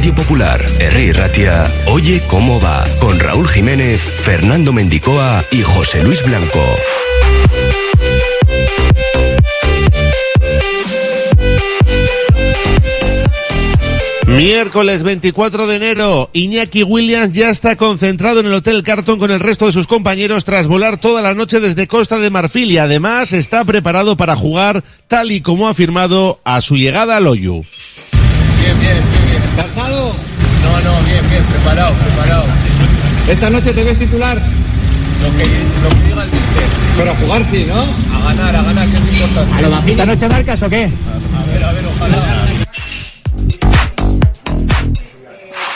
Radio Popular, R. Ratia, Oye cómo va, con Raúl Jiménez, Fernando Mendicoa y José Luis Blanco. Miércoles 24 de enero, Iñaki Williams ya está concentrado en el Hotel Carton con el resto de sus compañeros tras volar toda la noche desde Costa de Marfil y además está preparado para jugar tal y como ha afirmado a su llegada al Oyu. Bien, bien, bien. ¿Cansado? No, no, bien, bien, preparado, preparado. ¿Esta noche te ves titular? Lo que, lo que diga el mister. Pero a jugar sí, ¿no? A ganar, a ganar, que es importante. ¿A lo? ¿Esta noche marcas o qué? A ver, a ver, ojalá.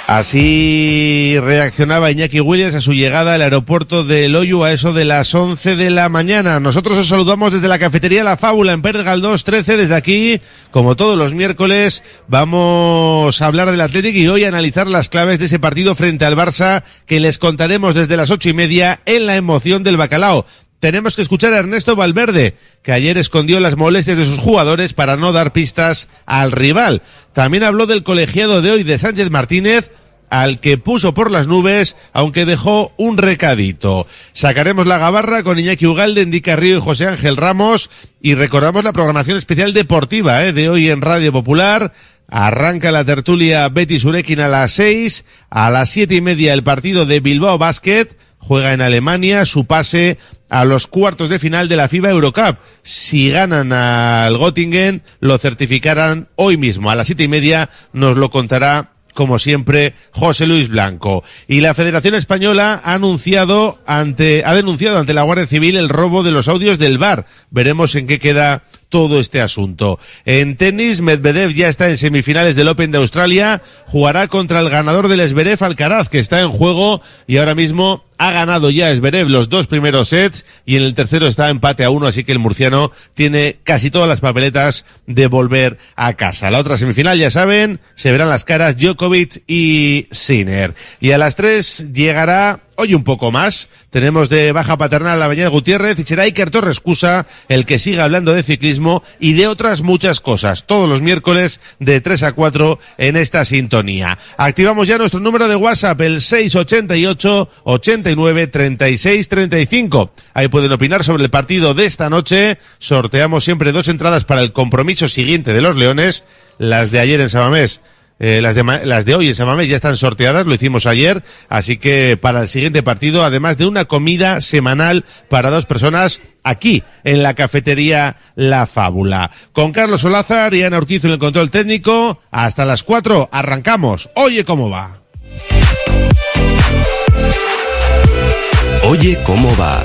Así reaccionaba Iñaki Williams a su llegada al aeropuerto de Loyu a eso de las 11 de la mañana. Nosotros os saludamos desde la cafetería La Fábula en Pérez Galdós 13. Desde aquí, como todos los miércoles, vamos a hablar del Atlético y hoy analizar las claves de ese partido frente al Barça que les contaremos desde las ocho y media en la emoción del bacalao tenemos que escuchar a Ernesto Valverde, que ayer escondió las molestias de sus jugadores para no dar pistas al rival. También habló del colegiado de hoy de Sánchez Martínez, al que puso por las nubes, aunque dejó un recadito. Sacaremos la gabarra con Iñaki Ugalde, Indica Río y José Ángel Ramos y recordamos la programación especial deportiva ¿eh? de hoy en Radio Popular. Arranca la tertulia Betty Surekin a las seis, a las siete y media el partido de Bilbao Basket, juega en Alemania, su pase a los cuartos de final de la FIBA Eurocup. Si ganan al Göttingen, lo certificarán hoy mismo. A las siete y media nos lo contará como siempre, José Luis Blanco. Y la Federación Española ha anunciado ante, ha denunciado ante la Guardia Civil el robo de los audios del VAR. Veremos en qué queda todo este asunto. En tenis, Medvedev ya está en semifinales del Open de Australia, jugará contra el ganador del Esberev Alcaraz, que está en juego y ahora mismo ha ganado ya Esberev los dos primeros sets y en el tercero está empate a uno, así que el murciano tiene casi todas las papeletas de volver a casa. La otra semifinal, ya saben, se verán las caras Djokovic y Sinner. Y a las tres llegará Hoy un poco más. Tenemos de baja paternal a Bañez Gutiérrez y será Iker Torres Cusa el que siga hablando de ciclismo y de otras muchas cosas. Todos los miércoles de 3 a 4 en esta sintonía. Activamos ya nuestro número de WhatsApp, el 688 89 36 35. Ahí pueden opinar sobre el partido de esta noche. Sorteamos siempre dos entradas para el compromiso siguiente de los Leones. Las de ayer en Sabamés eh, las, de, las de hoy en Samamés ya están sorteadas, lo hicimos ayer, así que para el siguiente partido, además de una comida semanal para dos personas aquí en la cafetería La Fábula. Con Carlos Solázar y Ana Urquizo en el control técnico, hasta las cuatro, arrancamos. Oye cómo va. Oye cómo va.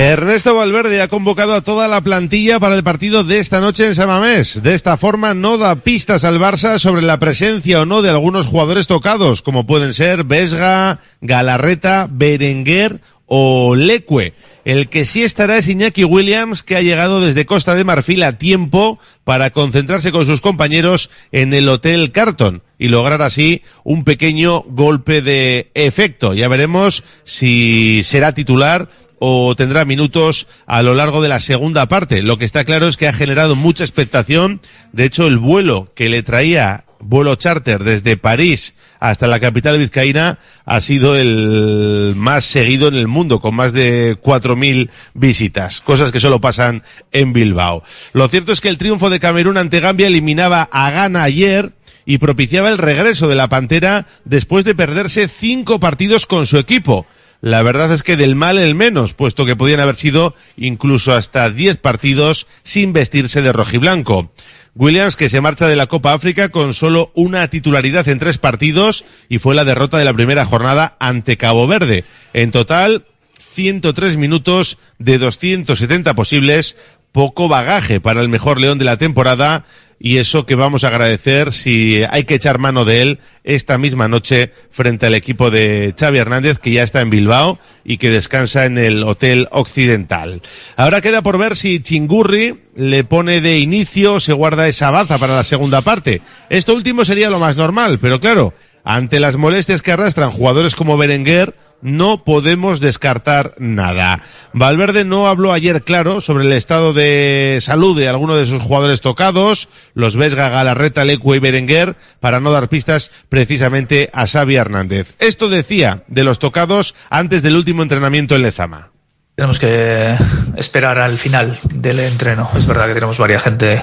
Ernesto Valverde ha convocado a toda la plantilla para el partido de esta noche en Samamés. De esta forma no da pistas al Barça sobre la presencia o no de algunos jugadores tocados, como pueden ser Vesga, Galarreta, Berenguer o Leque. El que sí estará es Iñaki Williams, que ha llegado desde Costa de Marfil a tiempo para concentrarse con sus compañeros en el Hotel Carton y lograr así un pequeño golpe de efecto. Ya veremos si será titular o tendrá minutos a lo largo de la segunda parte. Lo que está claro es que ha generado mucha expectación. De hecho, el vuelo que le traía vuelo charter desde París hasta la capital vizcaína ha sido el más seguido en el mundo, con más de 4.000 visitas, cosas que solo pasan en Bilbao. Lo cierto es que el triunfo de Camerún ante Gambia eliminaba a Ghana ayer y propiciaba el regreso de la Pantera después de perderse cinco partidos con su equipo. La verdad es que del mal el menos, puesto que podían haber sido incluso hasta 10 partidos sin vestirse de rojiblanco. Williams que se marcha de la Copa África con solo una titularidad en tres partidos y fue la derrota de la primera jornada ante Cabo Verde. En total, 103 minutos de 270 posibles, poco bagaje para el mejor león de la temporada y eso que vamos a agradecer si hay que echar mano de él esta misma noche frente al equipo de Xavi Hernández que ya está en Bilbao y que descansa en el Hotel Occidental. Ahora queda por ver si Chingurri le pone de inicio, se guarda esa baza para la segunda parte. Esto último sería lo más normal, pero claro, ante las molestias que arrastran jugadores como Berenguer, no podemos descartar nada. Valverde no habló ayer claro sobre el estado de salud de algunos de sus jugadores tocados, los Vesga, Galarreta, Lecue y Berenguer, para no dar pistas precisamente a Xavi Hernández. Esto decía de los tocados antes del último entrenamiento en Lezama. Tenemos que esperar al final del entreno. Es verdad que tenemos varias gente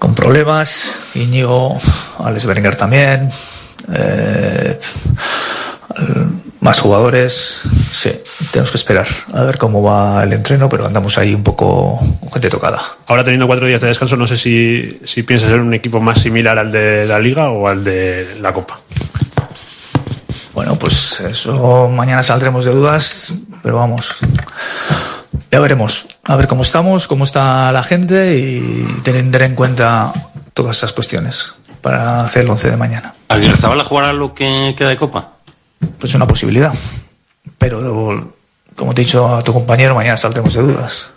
con problemas. Íñigo, Alex Berenguer también. Eh, más jugadores, sí, tenemos que esperar a ver cómo va el entreno, pero andamos ahí un poco con gente tocada. Ahora teniendo cuatro días de descanso, no sé si, si piensas ser un equipo más similar al de la Liga o al de la Copa. Bueno, pues eso mañana saldremos de dudas, pero vamos, ya veremos, a ver cómo estamos, cómo está la gente y tener en cuenta todas esas cuestiones para hacer el 11 de mañana. ¿Alguien jugar a lo que queda de Copa? Pues una posibilidad. Pero, como te he dicho a tu compañero, mañana saldremos de dudas.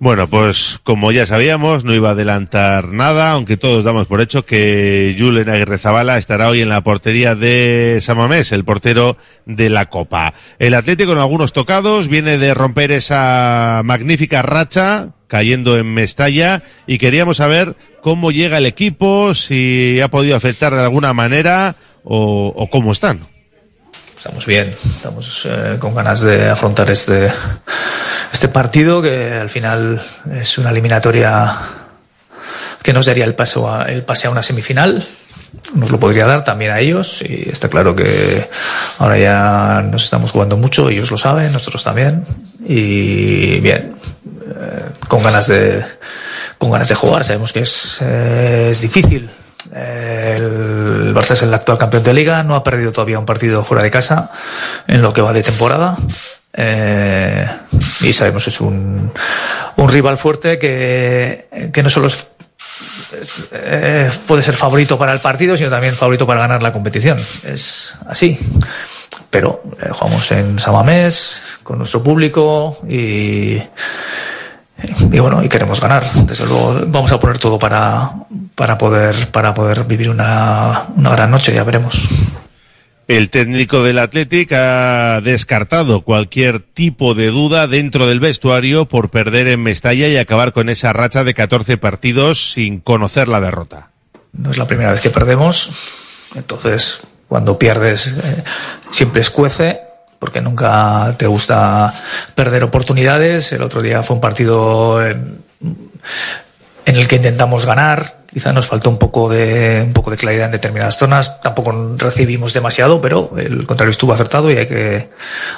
Bueno, pues como ya sabíamos, no iba a adelantar nada, aunque todos damos por hecho que Julen Aguirre Zabala estará hoy en la portería de Samamés, el portero de la Copa. El Atlético con algunos tocados viene de romper esa magnífica racha cayendo en Mestalla y queríamos saber cómo llega el equipo, si ha podido afectar de alguna manera o cómo están. Estamos bien, estamos eh, con ganas de afrontar este, este partido que al final es una eliminatoria que nos daría el, paso a, el pase a una semifinal. Nos lo podría dar también a ellos y está claro que ahora ya nos estamos jugando mucho, ellos lo saben, nosotros también. Y bien, eh, con ganas de con ganas de jugar. Sabemos que es, eh, es difícil el Barça es el actual campeón de liga, no ha perdido todavía un partido fuera de casa en lo que va de temporada. Eh, y sabemos es un, rival fuerte que, no solo es, eh, puede ser favorito para el partido, sino también favorito para ganar la competición. Es así. Pero eh, jugamos en Samamés, con nuestro público y y bueno, y queremos ganar. Desde luego vamos a poner todo para, para, poder, para poder vivir una, una gran noche, ya veremos. El técnico del Athletic ha descartado cualquier tipo de duda dentro del vestuario por perder en Mestalla y acabar con esa racha de 14 partidos sin conocer la derrota. No es la primera vez que perdemos, entonces cuando pierdes eh, siempre escuece porque nunca te gusta perder oportunidades. El otro día fue un partido en, en el que intentamos ganar. Quizá nos faltó un poco de un poco de claridad en determinadas zonas. Tampoco recibimos demasiado, pero el contrario estuvo acertado y hay que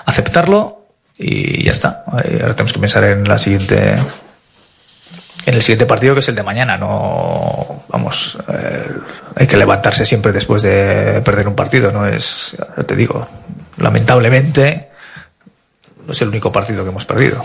aceptarlo y ya está. Ahora tenemos que pensar en la siguiente en el siguiente partido que es el de mañana. No, vamos, eh, hay que levantarse siempre después de perder un partido. No es, te digo, lamentablemente no es el único partido que hemos perdido.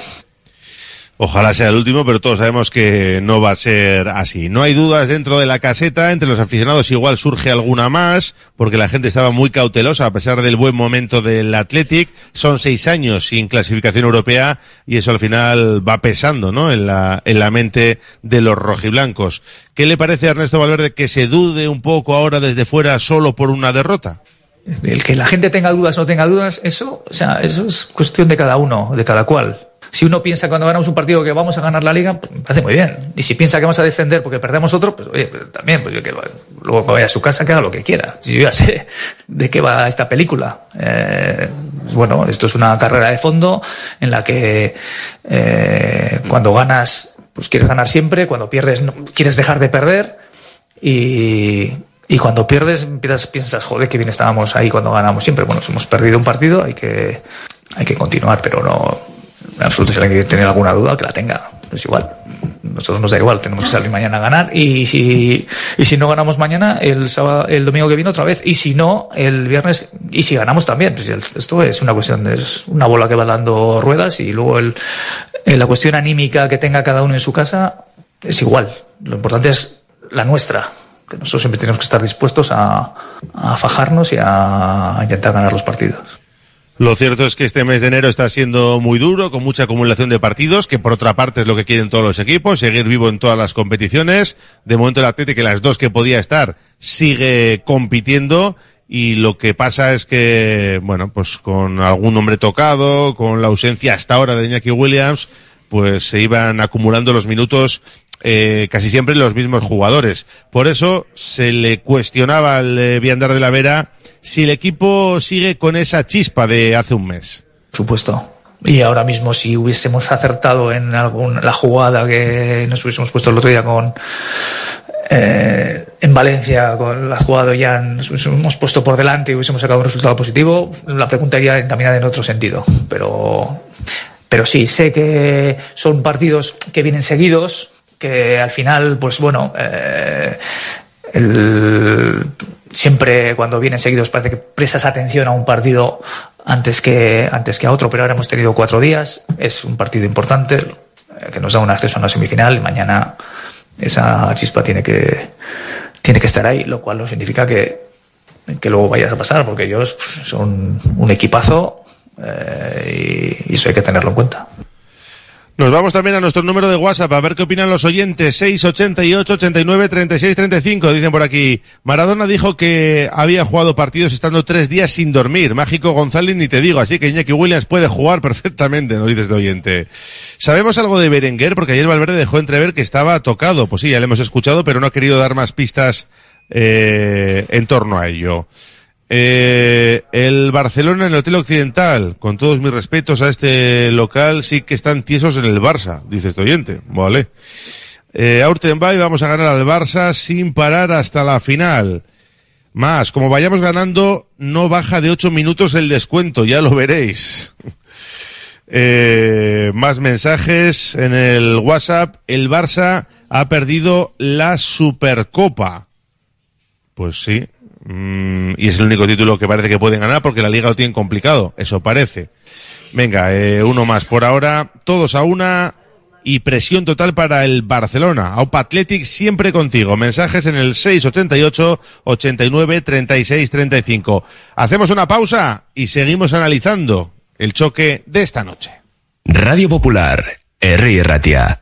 Ojalá sea el último, pero todos sabemos que no va a ser así. No hay dudas dentro de la caseta, entre los aficionados igual surge alguna más, porque la gente estaba muy cautelosa a pesar del buen momento del Athletic. Son seis años sin clasificación europea y eso al final va pesando, ¿no? En la, en la mente de los rojiblancos. ¿Qué le parece a Ernesto Valverde que se dude un poco ahora desde fuera solo por una derrota? El que la gente tenga dudas o no tenga dudas, eso, o sea, eso es cuestión de cada uno, de cada cual. Si uno piensa cuando ganamos un partido que vamos a ganar la liga, pues parece muy bien. Y si piensa que vamos a descender porque perdemos otro, pues oye, pues también, pues yo que luego vaya a su casa que haga lo que quiera. Yo ya sé de qué va esta película. Eh, bueno, esto es una carrera de fondo en la que eh, cuando ganas, pues quieres ganar siempre, cuando pierdes, quieres dejar de perder y, y cuando pierdes, empiezas, piensas, joder, que bien estábamos ahí cuando ganamos siempre. Bueno, hemos perdido un partido, hay que, hay que continuar, pero no, alguien quiere tener alguna duda, que la tenga. Es igual. Nosotros nos da igual, tenemos que salir mañana a ganar. Y si, y si no ganamos mañana, el sábado, el domingo que viene otra vez. Y si no, el viernes, y si ganamos también. Pues esto es una cuestión, es una bola que va dando ruedas y luego el, la cuestión anímica que tenga cada uno en su casa es igual. Lo importante es la nuestra, que nosotros siempre tenemos que estar dispuestos a, a fajarnos y a intentar ganar los partidos. Lo cierto es que este mes de enero está siendo muy duro, con mucha acumulación de partidos, que por otra parte es lo que quieren todos los equipos, seguir vivo en todas las competiciones. De momento el Atlético, las dos que podía estar, sigue compitiendo y lo que pasa es que, bueno, pues con algún hombre tocado, con la ausencia hasta ahora de Iñaki Williams, pues se iban acumulando los minutos eh, casi siempre los mismos jugadores. Por eso se le cuestionaba al eh, Viandar de la Vera si el equipo sigue con esa chispa de hace un mes. Supuesto. Y ahora mismo si hubiésemos acertado en algún, la jugada que nos hubiésemos puesto el otro día con eh, en Valencia, con la jugada ya nos hubiésemos puesto por delante y hubiésemos sacado un resultado positivo, la pregunta iría encaminada en otro sentido. Pero, pero sí, sé que son partidos que vienen seguidos, que al final, pues bueno, eh, el, siempre cuando vienen seguidos parece que prestas atención a un partido antes que, antes que a otro, pero ahora hemos tenido cuatro días, es un partido importante eh, que nos da un acceso a una semifinal, mañana esa chispa tiene que, tiene que estar ahí, lo cual no significa que, que luego vayas a pasar, porque ellos pues, son un equipazo eh, y, y eso hay que tenerlo en cuenta. Nos vamos también a nuestro número de WhatsApp a ver qué opinan los oyentes. 688 89 36 35. Dicen por aquí. Maradona dijo que había jugado partidos estando tres días sin dormir. Mágico González ni te digo. Así que Iñaki Williams puede jugar perfectamente, nos dices de oyente. ¿Sabemos algo de Berenguer? Porque ayer Valverde dejó entrever que estaba tocado. Pues sí, ya le hemos escuchado, pero no ha querido dar más pistas eh, en torno a ello. Eh, el Barcelona en el Hotel Occidental, con todos mis respetos a este local, sí que están tiesos en el Barça, dice este oyente. Vale. Eh, Urtenbay vamos a ganar al Barça sin parar hasta la final. Más, como vayamos ganando, no baja de ocho minutos el descuento, ya lo veréis. Eh, más mensajes en el WhatsApp. El Barça ha perdido la Supercopa. Pues sí, Mm, y es el único título que parece que pueden ganar porque la liga lo tiene complicado. Eso parece. Venga, eh, uno más por ahora. Todos a una y presión total para el Barcelona. Aupa Athletic siempre contigo. Mensajes en el 688 89 36 35. Hacemos una pausa y seguimos analizando el choque de esta noche. Radio Popular, R. Ratia.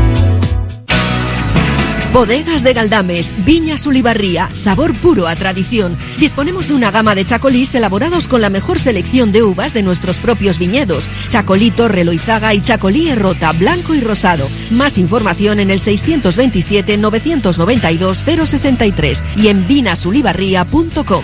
Bodegas de Galdames, Viñas Ulibarría, sabor puro a tradición. Disponemos de una gama de chacolís elaborados con la mejor selección de uvas de nuestros propios viñedos. Chacolí Torre Loizaga y Chacolí Errota, blanco y rosado. Más información en el 627-992-063 y en vinasulibarría.com.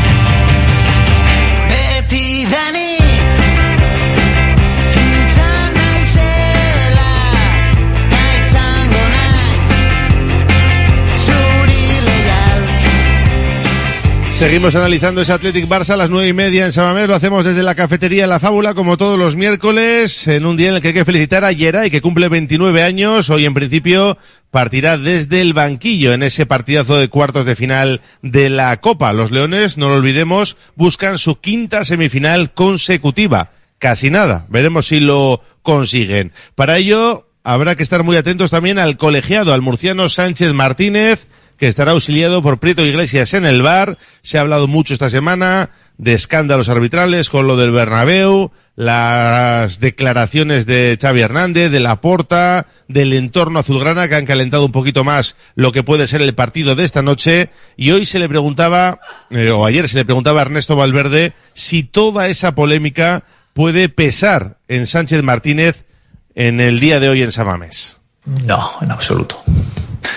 Seguimos analizando ese Athletic Barça a las nueve y media en Samamés. Lo hacemos desde la cafetería La Fábula, como todos los miércoles, en un día en el que hay que felicitar a Yeray, que cumple 29 años. Hoy, en principio, partirá desde el banquillo en ese partidazo de cuartos de final de la Copa. Los Leones, no lo olvidemos, buscan su quinta semifinal consecutiva. Casi nada. Veremos si lo consiguen. Para ello, habrá que estar muy atentos también al colegiado, al murciano Sánchez Martínez, que estará auxiliado por Prieto Iglesias en el bar. Se ha hablado mucho esta semana de escándalos arbitrales con lo del Bernabéu, las declaraciones de Xavi Hernández, de la Porta, del entorno azulgrana que han calentado un poquito más lo que puede ser el partido de esta noche. Y hoy se le preguntaba, eh, o ayer se le preguntaba a Ernesto Valverde si toda esa polémica puede pesar en Sánchez Martínez en el día de hoy en Samamés. No, en absoluto.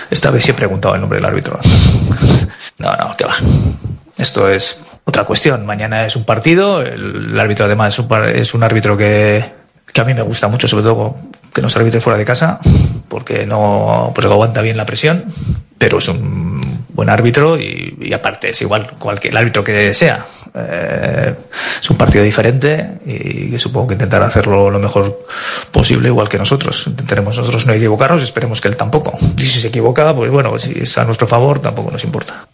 Esta vez sí he preguntado el nombre del árbitro. No, no, que va. Esto es otra cuestión. Mañana es un partido, el, el árbitro además es un, par- es un árbitro que, que a mí me gusta mucho, sobre todo que no se arbitre fuera de casa, porque no porque aguanta bien la presión, pero es un buen árbitro y, y aparte es igual cualquier árbitro que sea. Eh, es un partido diferente y supongo que intentará hacerlo lo mejor posible, igual que nosotros. Intentaremos nosotros no equivocarnos esperemos que él tampoco. Y si se equivoca, pues bueno, si es a nuestro favor, tampoco nos importa.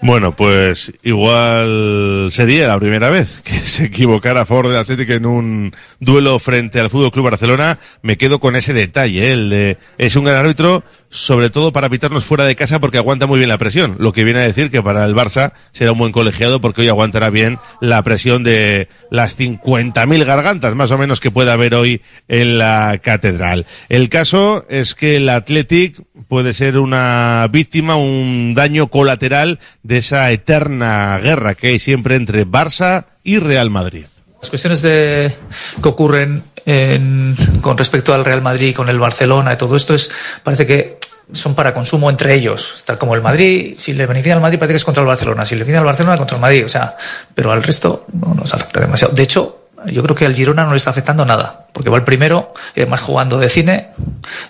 Bueno, pues igual sería la primera vez que se equivocara a favor del Atlético en un duelo frente al Fútbol Club Barcelona. Me quedo con ese detalle, ¿eh? el de es un gran árbitro, sobre todo para pitarnos fuera de casa porque aguanta muy bien la presión. Lo que viene a decir que para el Barça será un buen colegiado porque hoy aguantará bien la presión de las 50.000 gargantas más o menos que pueda haber hoy en la catedral. El caso es que el Athletic puede ser una víctima, un daño colateral de esa eterna guerra que hay siempre entre Barça y Real Madrid. Las cuestiones de, que ocurren en- con respecto al Real Madrid, con el Barcelona y todo esto es, parece que son para consumo entre ellos. Tal como el Madrid, si le beneficia al Madrid parece que es contra el Barcelona, si le beneficia al Barcelona contra el Madrid, o sea, pero al resto no nos afecta demasiado. De hecho, yo creo que al Girona no le está afectando nada, porque va el primero, y además jugando de cine,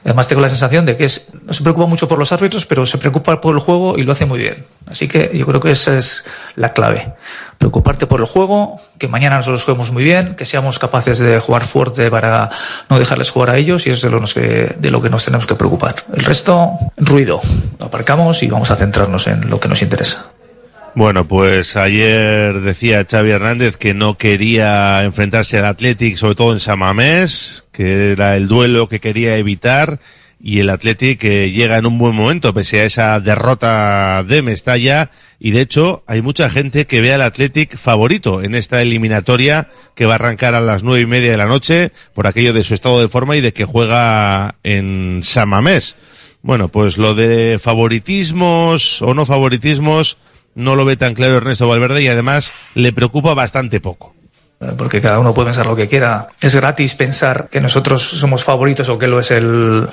además tengo la sensación de que es, no se preocupa mucho por los árbitros, pero se preocupa por el juego y lo hace muy bien. Así que yo creo que esa es la clave. Preocuparte por el juego, que mañana nosotros juguemos muy bien, que seamos capaces de jugar fuerte para no dejarles jugar a ellos y eso es de lo, que, de lo que nos tenemos que preocupar. El resto, ruido. Lo aparcamos y vamos a centrarnos en lo que nos interesa. Bueno, pues ayer decía Xavi Hernández que no quería enfrentarse al Athletic, sobre todo en Samamés, que era el duelo que quería evitar, y el Athletic que llega en un buen momento, pese a esa derrota de Mestalla, y de hecho hay mucha gente que ve al Athletic favorito en esta eliminatoria que va a arrancar a las nueve y media de la noche, por aquello de su estado de forma y de que juega en Samamés. Bueno, pues lo de favoritismos o no favoritismos, no lo ve tan claro Ernesto Valverde y además le preocupa bastante poco. Porque cada uno puede pensar lo que quiera. Es gratis pensar que nosotros somos favoritos o que lo es el,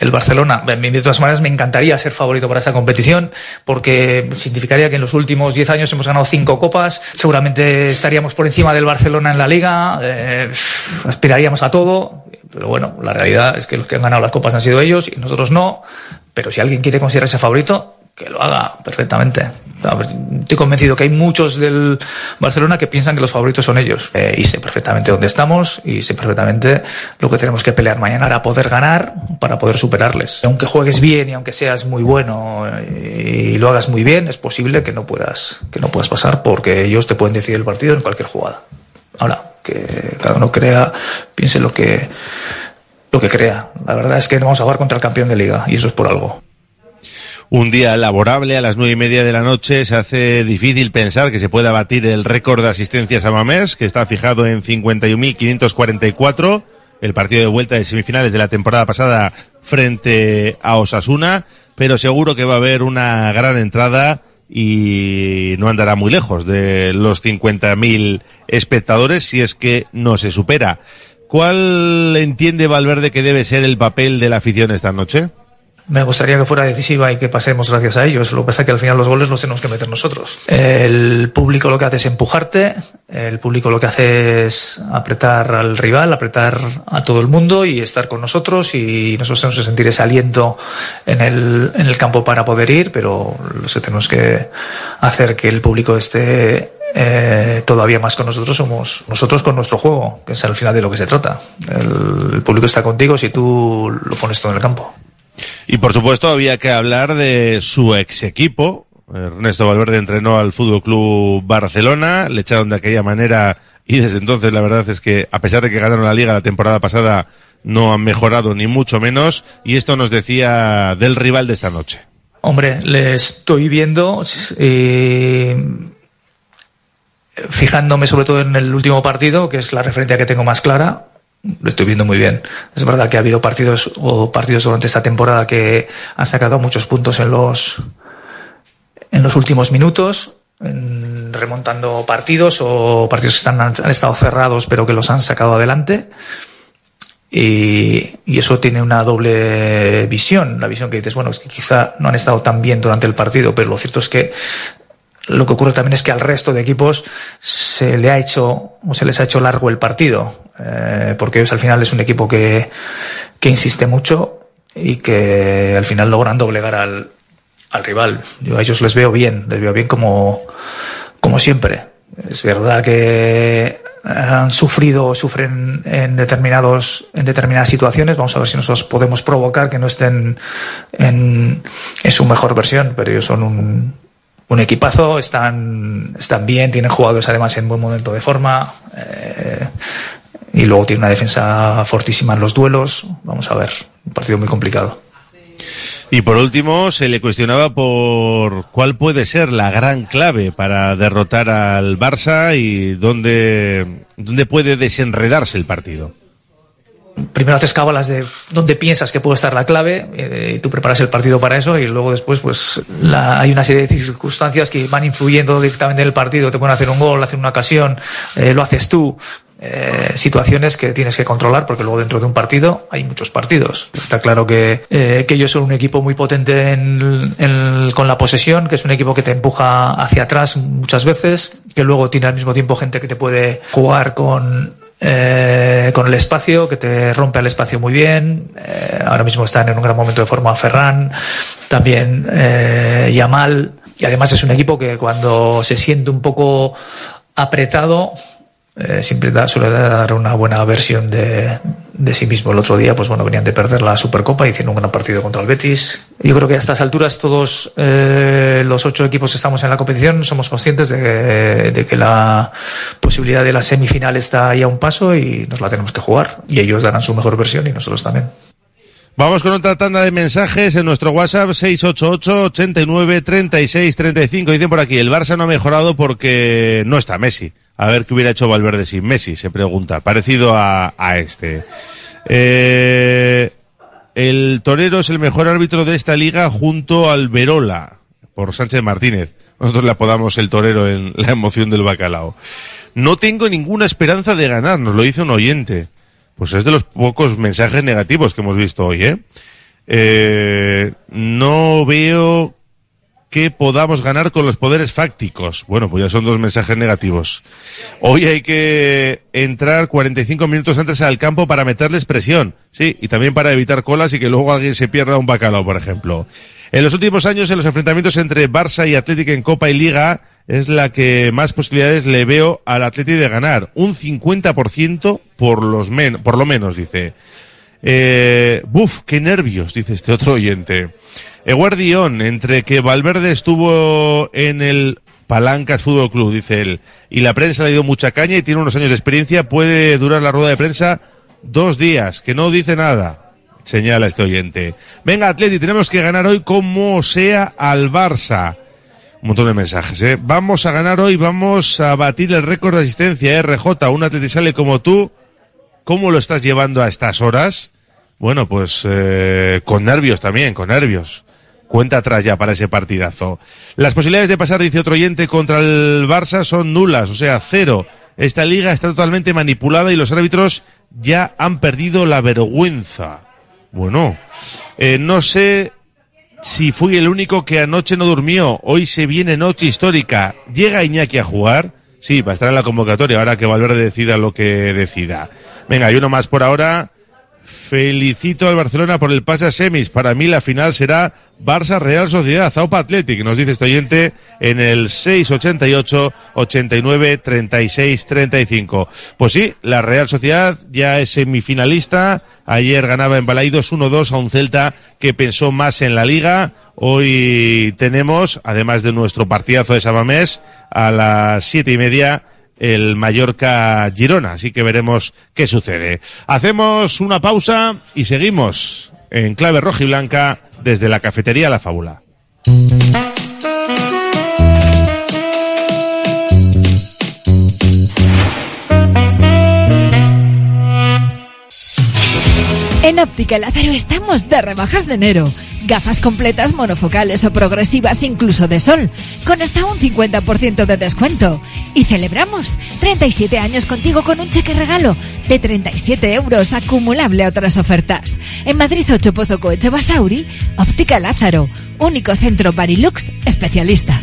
el Barcelona. De todas maneras, me encantaría ser favorito para esa competición porque significaría que en los últimos 10 años hemos ganado cinco copas. Seguramente estaríamos por encima del Barcelona en la liga. eh, aspiraríamos a todo. Pero bueno, la realidad es que los que han ganado las copas han sido ellos y nosotros no. Pero si alguien quiere considerarse favorito, que lo haga perfectamente. Estoy convencido que hay muchos del Barcelona que piensan que los favoritos son ellos. Eh, y sé perfectamente dónde estamos y sé perfectamente lo que tenemos que pelear mañana para poder ganar, para poder superarles. Aunque juegues bien y aunque seas muy bueno eh, y lo hagas muy bien, es posible que no puedas, que no puedas pasar porque ellos te pueden decidir el partido en cualquier jugada. Ahora, que cada uno crea, piense lo que, lo que crea. La verdad es que no vamos a jugar contra el campeón de liga y eso es por algo. Un día laborable a las nueve y media de la noche se hace difícil pensar que se pueda batir el récord de asistencias a Mamés, que está fijado en 51.544, el partido de vuelta de semifinales de la temporada pasada frente a Osasuna, pero seguro que va a haber una gran entrada y no andará muy lejos de los 50.000 espectadores si es que no se supera. ¿Cuál entiende Valverde que debe ser el papel de la afición esta noche? Me gustaría que fuera decisiva y que pasemos gracias a ellos. Lo que pasa es que al final los goles los tenemos que meter nosotros. El público lo que hace es empujarte, el público lo que hace es apretar al rival, apretar a todo el mundo y estar con nosotros y nosotros tenemos que sentir ese aliento en el, en el campo para poder ir, pero lo que tenemos que hacer que el público esté eh, todavía más con nosotros somos nosotros con nuestro juego, que es al final de lo que se trata. El, el público está contigo si tú lo pones todo en el campo. Y por supuesto había que hablar de su ex equipo. Ernesto Valverde entrenó al Fútbol Club Barcelona, le echaron de aquella manera y desde entonces la verdad es que a pesar de que ganaron la liga la temporada pasada no han mejorado ni mucho menos y esto nos decía del rival de esta noche. Hombre, le estoy viendo eh, fijándome sobre todo en el último partido, que es la referencia que tengo más clara. Lo estoy viendo muy bien. Es verdad que ha habido partidos o partidos durante esta temporada que han sacado muchos puntos en los en los últimos minutos, remontando partidos o partidos que están, han estado cerrados pero que los han sacado adelante. Y, y eso tiene una doble visión. La visión que dices, bueno, es que quizá no han estado tan bien durante el partido, pero lo cierto es que lo que ocurre también es que al resto de equipos se le ha hecho o se les ha hecho largo el partido, eh, porque ellos al final es un equipo que, insiste mucho y que al final logran doblegar al, al rival. Yo a ellos les veo bien, les veo bien como, como siempre. Es verdad que han sufrido, sufren en determinados, en determinadas situaciones. Vamos a ver si nosotros podemos provocar que no estén en, en su mejor versión, pero ellos son un, un equipazo, están, están bien, tienen jugadores además en buen momento de forma. eh, y luego tiene una defensa fortísima en los duelos. Vamos a ver, un partido muy complicado. Y por último, se le cuestionaba por cuál puede ser la gran clave para derrotar al Barça y dónde, dónde puede desenredarse el partido. Primero haces cábalas de dónde piensas que puede estar la clave, eh, y tú preparas el partido para eso y luego después pues hay una serie de circunstancias que van influyendo directamente en el partido. Te pueden hacer un gol, hacer una ocasión, eh, lo haces tú. eh, situaciones que tienes que controlar porque luego dentro de un partido hay muchos partidos. Está claro que, que ellos son un equipo muy potente en- en- con la posesión, que es un equipo que te empuja hacia atrás muchas veces, que luego tiene al mismo tiempo gente que te puede jugar con eh, con el espacio, que te rompe el espacio muy bien. Eh, ahora mismo están en un gran momento de forma Ferran, también eh, Yamal. Y además es un equipo que cuando se siente un poco apretado, siempre suele dar una buena versión de, de sí mismo. El otro día, pues bueno, venían de perder la Supercopa y hicieron un gran partido contra el Betis. Yo creo que a estas alturas todos eh, los ocho equipos que estamos en la competición somos conscientes de, de que la posibilidad de la semifinal está ahí a un paso y nos la tenemos que jugar. Y ellos darán su mejor versión y nosotros también. Vamos con otra tanda de mensajes en nuestro WhatsApp 688 89 36 35. Dicen por aquí, el Barça no ha mejorado porque no está Messi. A ver qué hubiera hecho Valverde sin Messi, se pregunta. Parecido a, a este. Eh, el Torero es el mejor árbitro de esta liga junto al Verola, por Sánchez Martínez. Nosotros le apodamos el Torero en la emoción del bacalao. No tengo ninguna esperanza de ganar, nos lo dice un oyente. Pues es de los pocos mensajes negativos que hemos visto hoy, ¿eh? Eh, no veo que podamos ganar con los poderes fácticos. Bueno, pues ya son dos mensajes negativos. Hoy hay que entrar 45 minutos antes al campo para meterles presión. Sí, y también para evitar colas y que luego alguien se pierda un bacalao, por ejemplo. En los últimos años, en los enfrentamientos entre Barça y Atlético en Copa y Liga, es la que más posibilidades le veo al Atlético de ganar. Un 50% por, los men por lo menos, dice. Eh, buf, qué nervios, dice este otro oyente. Eguardión, entre que Valverde estuvo en el Palancas Fútbol Club, dice él, y la prensa le dio mucha caña y tiene unos años de experiencia, puede durar la rueda de prensa dos días, que no dice nada, señala este oyente. Venga, Atleti, tenemos que ganar hoy como sea al Barça. Un montón de mensajes, ¿eh? Vamos a ganar hoy, vamos a batir el récord de asistencia. RJ, un Atleti sale como tú. ¿Cómo lo estás llevando a estas horas? Bueno, pues eh, con nervios también, con nervios. Cuenta atrás ya para ese partidazo. Las posibilidades de pasar, dice otro oyente, contra el Barça son nulas, o sea, cero. Esta liga está totalmente manipulada y los árbitros ya han perdido la vergüenza. Bueno, eh, no sé si fui el único que anoche no durmió. Hoy se viene noche histórica. ¿Llega Iñaki a jugar? Sí, va a estar en la convocatoria ahora que Valverde decida lo que decida. Venga, hay uno más por ahora. Felicito al Barcelona por el pase a semis. Para mí la final será Barça Real Sociedad, Zaupa Athletic, nos dice este oyente en el 688 89 36 35. Pues sí, la Real Sociedad ya es semifinalista. Ayer ganaba en Balaidos 1-2 a un Celta que pensó más en la liga. Hoy tenemos, además de nuestro partidazo de Sabamés, a las siete y media el Mallorca Girona, así que veremos qué sucede. Hacemos una pausa y seguimos en clave roja y blanca desde la cafetería La Fábula. En Óptica Lázaro estamos de rebajas de enero. Gafas completas monofocales o progresivas incluso de sol, con hasta un 50% de descuento. Y celebramos 37 años contigo con un cheque regalo de 37 euros acumulable a otras ofertas. En Madrid 8 Pozo Coeche Basauri, Óptica Lázaro, único centro Barilux especialista.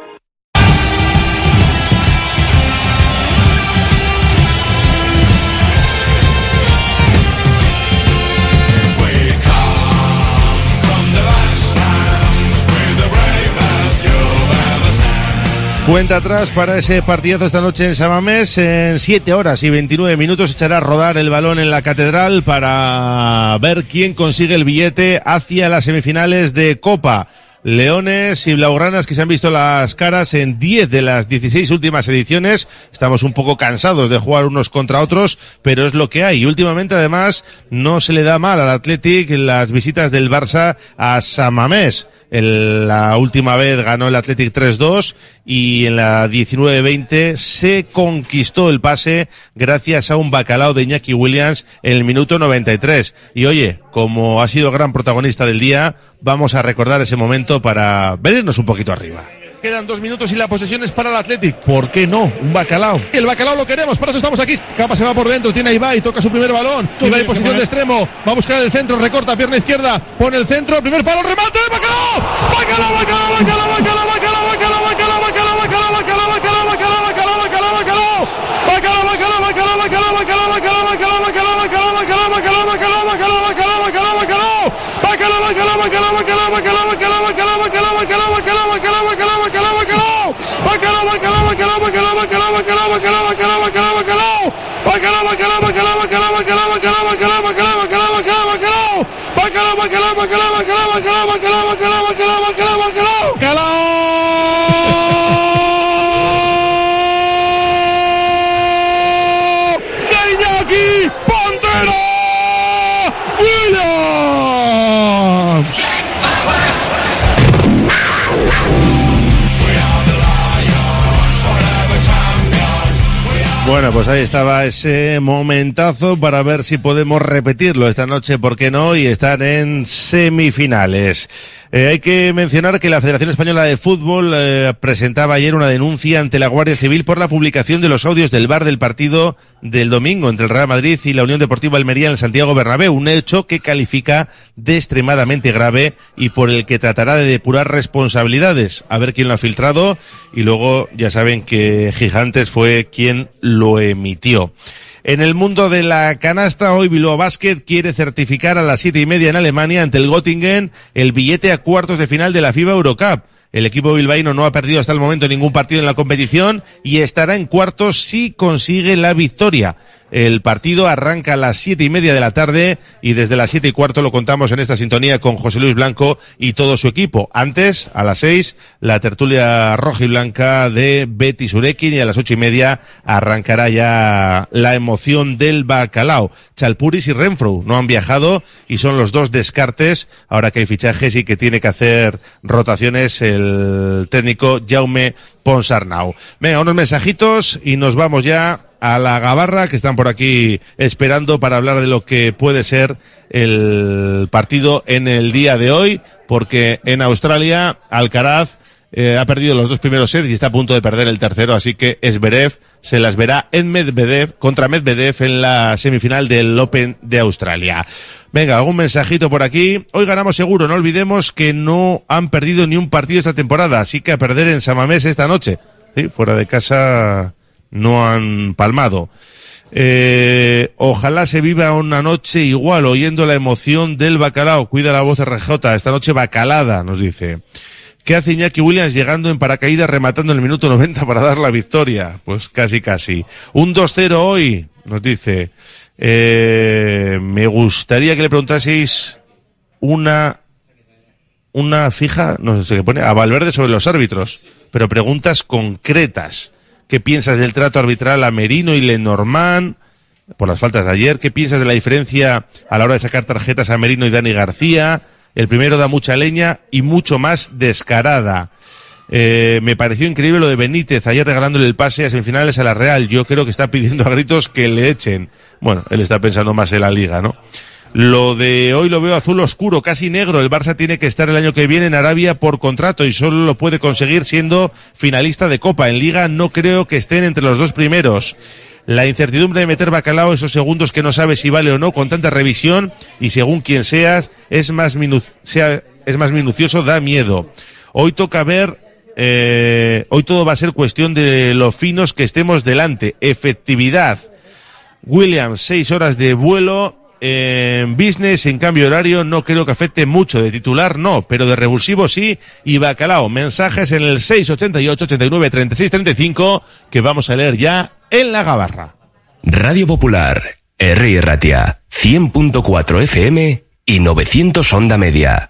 Cuenta atrás para ese partidazo esta noche en Samamés. En 7 horas y 29 minutos echará a rodar el balón en la catedral para ver quién consigue el billete hacia las semifinales de Copa. Leones y Blaugranas que se han visto las caras en 10 de las 16 últimas ediciones. Estamos un poco cansados de jugar unos contra otros, pero es lo que hay. Y últimamente además no se le da mal al Athletic las visitas del Barça a Samamés. El- la última vez ganó el Athletic 3-2 y en la 19-20 se conquistó el pase gracias a un bacalao de Iñaki Williams en el minuto 93. Y oye, como ha sido gran protagonista del día, vamos a recordar ese momento para venirnos un poquito arriba. Quedan dos minutos y la posesión es para el Athletic. ¿Por qué no? Un bacalao. El bacalao lo queremos, por eso estamos aquí. Capa se va por dentro, tiene a Ibai, toca su primer balón. Ibai en posición de extremo, va a buscar el centro, recorta pierna izquierda, pone el centro, primer palo, remate, bacalao. Bacalao, bacalao, bacalao, bacalao, bacalao, bacalao, bacalao, bacalao, bacalao, bacalao, bacalao, bacalao, bacalao, bacalao, bacalao. Bacalao, bacalao, bacalao, bacalao, bacalao, bacalao, bacalao, bacalao, bacalao, bacalao, bacalao, bacalao, bacalao, bacalao, bacalao, bacalao. Bacalao, bacalao, bacalao, bacalao, bacalao, bacalao, bacalao, Pues ahí estaba ese momentazo para ver si podemos repetirlo esta noche, ¿por qué no? Y estar en semifinales. Eh, hay que mencionar que la Federación Española de Fútbol eh, presentaba ayer una denuncia ante la Guardia Civil por la publicación de los audios del bar del partido del domingo entre el Real Madrid y la Unión Deportiva Almería en Santiago Bernabéu, un hecho que califica de extremadamente grave y por el que tratará de depurar responsabilidades, a ver quién lo ha filtrado y luego ya saben que Gigantes fue quien lo emitió. En el mundo de la canasta, hoy Bilbao Basket quiere certificar a las siete y media en Alemania ante el Göttingen el billete a cuartos de final de la FIBA Eurocup. El equipo bilbaíno no ha perdido hasta el momento ningún partido en la competición y estará en cuartos si consigue la victoria. El partido. Arranca a las siete y media de la tarde y desde las siete y cuarto lo contamos en esta sintonía con José Luis Blanco y todo su equipo. Antes, a las seis, la tertulia roja y blanca de Betty Surekin y a las ocho y media arrancará ya la emoción del bacalao. Chalpuris y Renfro no han viajado y son los dos descartes ahora que hay fichajes y que tiene que hacer rotaciones el técnico Jaume Ponsarnau. Venga, unos mensajitos y nos vamos ya a la Gabarra que están por aquí esperando para hablar de lo que puede ser el partido en el día de hoy, porque en Australia Alcaraz eh, ha perdido los dos primeros sets y está a punto de perder el tercero, así que Esberev se las verá en Medvedev contra Medvedev en la semifinal del Open de Australia. Venga, algún mensajito por aquí. Hoy ganamos seguro, no olvidemos que no han perdido ni un partido esta temporada, así que a perder en Samamés esta noche. Sí, fuera de casa no han palmado. Eh, ojalá se viva una noche igual, oyendo la emoción del bacalao. Cuida la voz de RJ, esta noche bacalada, nos dice. ¿Qué hace Iñaki Williams llegando en paracaídas rematando en el minuto 90 para dar la victoria? Pues casi, casi. Un 2-0 hoy, nos dice. Eh, me gustaría que le preguntaseis una, una fija, no sé qué pone, a Valverde sobre los árbitros, pero preguntas concretas. ¿Qué piensas del trato arbitral a Merino y Lenormand? Por las faltas de ayer. ¿Qué piensas de la diferencia a la hora de sacar tarjetas a Merino y Dani García? El primero da mucha leña y mucho más descarada. Eh, me pareció increíble lo de Benítez ayer regalándole el pase a semifinales a la Real. Yo creo que está pidiendo a gritos que le echen. Bueno, él está pensando más en la liga, ¿no? Lo de hoy lo veo azul oscuro, casi negro. El Barça tiene que estar el año que viene en Arabia por contrato y solo lo puede conseguir siendo finalista de Copa. En Liga no creo que estén entre los dos primeros. La incertidumbre de meter bacalao esos segundos que no sabes si vale o no con tanta revisión y según quien seas es más, sea, es más minucioso, da miedo. Hoy toca ver eh, hoy todo va a ser cuestión de lo finos que estemos delante. Efectividad. Williams, seis horas de vuelo en business, en cambio horario, no creo que afecte mucho. De titular, no, pero de revulsivo sí. Y bacalao, mensajes en el 688 89 36 35 que vamos a leer ya en la gabarra. Radio Popular, R. Ratia, 100.4 FM y 900 Onda Media.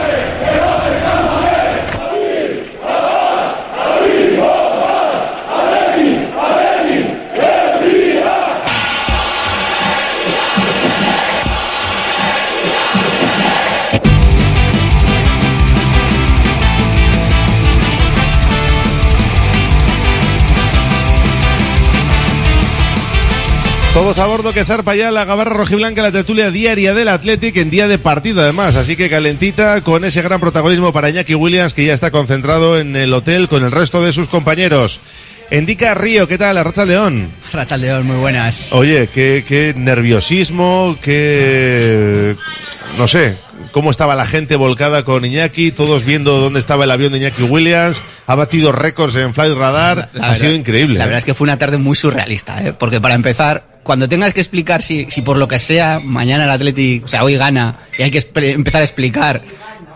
Todos a bordo que zarpa ya la gabarra rojiblanca, la tertulia diaria del Athletic en día de partido además. Así que calentita con ese gran protagonismo para Iñaki Williams que ya está concentrado en el hotel con el resto de sus compañeros. Indica Río, ¿qué tal? Racha León. Racha León, muy buenas. Oye, qué, qué nerviosismo, qué... no sé, cómo estaba la gente volcada con Iñaki, todos viendo dónde estaba el avión de Iñaki Williams, ha batido récords en Flight Radar, La ha verdad- sido increíble. La ¿eh? verdad es que fue una tarde muy surrealista, ¿eh? porque para empezar, cuando tengas que explicar si, si por lo que sea mañana el Atleti, o sea, hoy gana y hay que empezar a explicar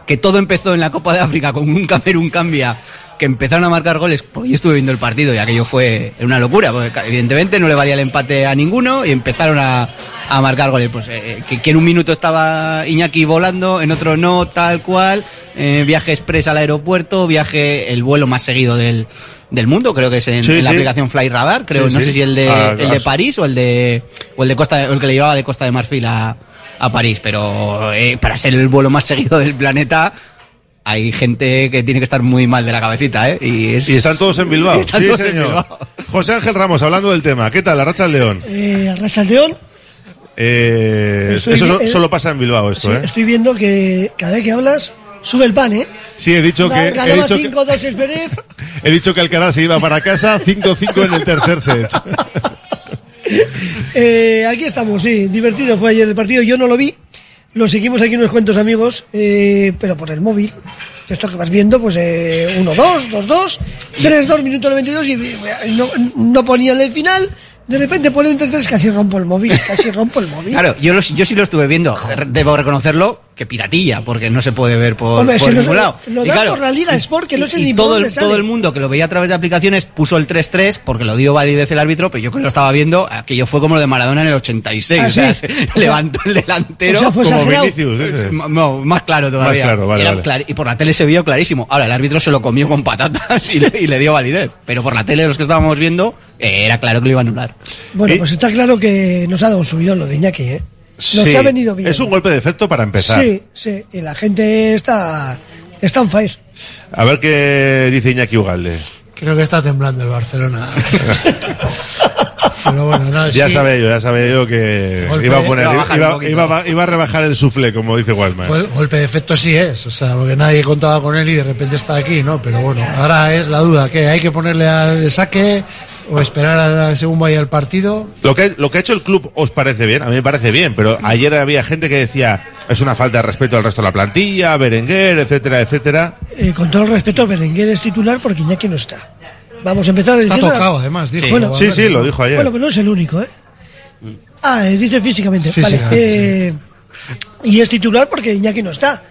que todo empezó en la Copa de África con un Camerún cambia, que empezaron a marcar goles, porque yo estuve viendo el partido y aquello fue una locura, porque evidentemente no le valía el empate a ninguno y empezaron a, a marcar goles. Pues eh, que, que en un minuto estaba Iñaki volando, en otro no, tal cual, eh, viaje express al aeropuerto, viaje, el vuelo más seguido del, del mundo, creo que es en, Sí, en la sí. aplicación Fly Radar, creo, Sí, no sé si el de, Ah, el de ah, París o el de, o el de Costa, o el que le llevaba de Costa de Marfil a, a París, pero eh, para ser el vuelo más seguido del planeta, hay gente que tiene que estar muy mal de la cabecita, ¿eh? Y, es- Y están todos en Bilbao. Están Sí, todos en señor. Bilbao. José Ángel Ramos, hablando del tema. ¿Qué tal? La racha del León. Eh, Arracha León, Eh, Estoy eso eh, solo pasa en Bilbao esto, sí, ¿eh? estoy viendo que cada vez que hablas sube el pan, ¿eh? Sí, he dicho que, he dicho que, 5-2 Esberev. he dicho que Alcaraz se iba para casa 5-5 en el tercer set. Eh, aquí estamos, sí, divertido fue ayer el partido, yo no lo vi, lo seguimos aquí unos cuantos amigos, eh, pero por el móvil. Esto que vas viendo, pues eh, 1-2, 2-2, 3-2, minuto 92 y eh, no, no ponían el final. De repente ponen 3-3, casi rompo el móvil, casi rompo el móvil. Claro, yo, lo- yo sí lo estuve viendo, debo reconocerlo, que piratilla, porque no se puede ver por, Hombre, por si ningún lado. lo Y da claro, por la Liga Sport, que no sé y ni por todo dónde el, sale. todo el mundo que lo veía a través de aplicaciones puso el 3-3 porque lo dio validez el árbitro, pero yo que lo estaba viendo, aquello fue como lo de Maradona en el 86. Ah, o sea, levantó el delantero. o sea, fue como. Vinicius, No, más claro todavía. Más claro, vale, Era vale. clar- y por la tele se vio clarísimo. Ahora, el árbitro se lo comió con patatas y le, y le dio validez. Pero por la tele, los que estábamos viendo, eh, era claro que lo iba a anular. Bueno, pues está claro que nos ha dado un subidón lo de Iñaki, ¿eh? Nos Sí, ha venido bien. Es un golpe de efecto para empezar. Sí, sí, y la gente está, está on fire. A ver qué dice Iñaki Ugalde. Creo que está temblando el Barcelona. Pero bueno, no, Ya sí. sabía yo, ya sabía yo que Golpe, iba a poner, iba iba, iba a- rebajar el sufle, como dice Waldman. Gol- golpe de efecto sí es, o sea, porque nadie contaba con él y de repente está aquí, ¿no? Pero bueno, ahora es la duda, que hay que ponerle a de saque o esperar a según vaya el partido. Lo que, lo que ha hecho el club os parece bien, a mí me parece bien, pero ayer había gente que decía es una falta de respeto al resto de la plantilla, Berenguer, etcétera, etcétera. Eh, con todo el respeto, Berenguer es titular porque Iñaki no está. Vamos a empezar Está diciendo- tocado, además, dijo. Bueno, Sí, sí, lo dijo ayer. Bueno, pero no es el único, ¿eh? Ah, eh, dice físicamente. Físicamente, vale. eh, Y es titular porque Iñaki no está.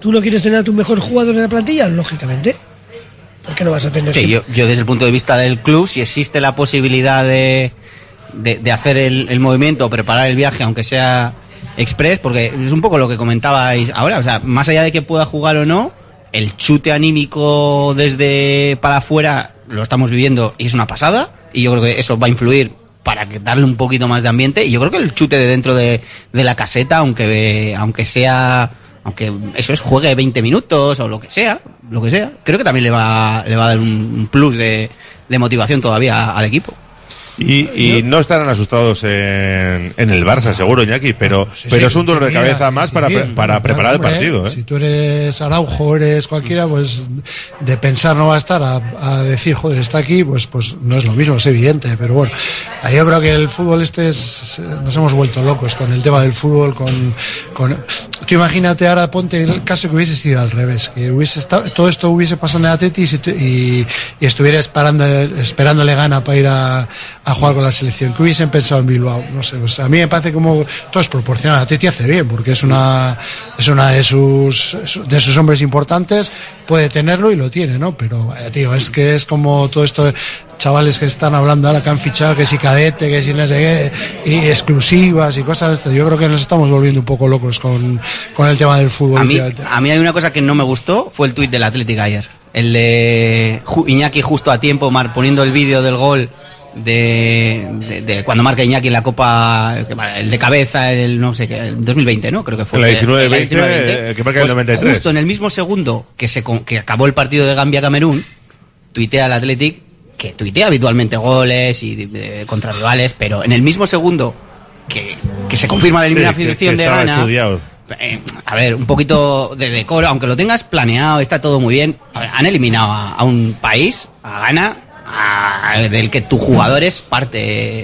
¿Tú no quieres tener a tu mejor jugador en la plantilla? Lógicamente. ¿Por qué no vas a tener Sí, yo, yo desde el punto de vista del club, si existe la posibilidad de, de, de hacer el, el movimiento, preparar el viaje, aunque sea express, porque es un poco lo que comentabais ahora, o sea, más allá de que pueda jugar o no, el chute anímico desde para afuera lo estamos viviendo y es una pasada, y yo creo que eso va a influir para darle un poquito más de ambiente, y yo creo que el chute de dentro de, de la caseta, aunque, aunque sea aunque eso es juegue 20 minutos o lo que sea, lo que sea, creo que también le va, le va a dar un plus de, de motivación todavía al equipo. Y, y no estarán asustados en, en el Barça, seguro, Iñaki, pero, pero es un dolor de cabeza más para, para preparar el partido. ¿eh? Si tú eres Araujo, eres cualquiera, pues de pensar no va a estar a, a decir, joder, está aquí, pues, pues no es lo mismo, es evidente. Pero bueno, ahí yo creo que el fútbol este es, nos hemos vuelto locos con el tema del fútbol, con, con tú imagínate ahora, ponte el caso que hubiese sido al revés, que hubiese estado, todo esto hubiese pasado en el Atleti y, y, y estuviera esperando, esperándole gana para ir a, jugar con la selección. ¿Qué hubiesen pensado en Bilbao? No sé, pues a mí me parece como todo es proporcional. A Teti hace bien, porque es una, es una de sus, de sus hombres importantes, puede tenerlo y lo tiene, ¿no? Pero, eh, tío, es que es como todo esto, chavales que están hablando ahora que han fichado, que si cadete, que si no sé qué, y exclusivas y cosas de estas. Yo creo que nos estamos volviendo un poco locos con, con el tema del fútbol. A mí, a mí hay una cosa que no me gustó, fue el tuit del Athletic ayer. El de Iñaki justo a tiempo, mar- poniendo el vídeo del gol de, de- de cuando marca Iñaki en la Copa, el de cabeza, el no sé qué, el 2020, ¿no? Creo que fue. La el- 19-20, el 19-20. eh, que marca el Pues 93. Justo en el mismo segundo que, se, con- que acabó el partido de Gambia-Camerún, tuitea el Athletic, que tuitea habitualmente goles y de- contra rivales, pero en el mismo segundo que, que se confirma la Sí, que- eliminación que de Ghana, eh, a ver, un poquito de decoro, aunque lo tengas planeado, está todo muy bien. Ver, Han eliminado a, a un país, a Ghana, a- del que tu jugador es parte.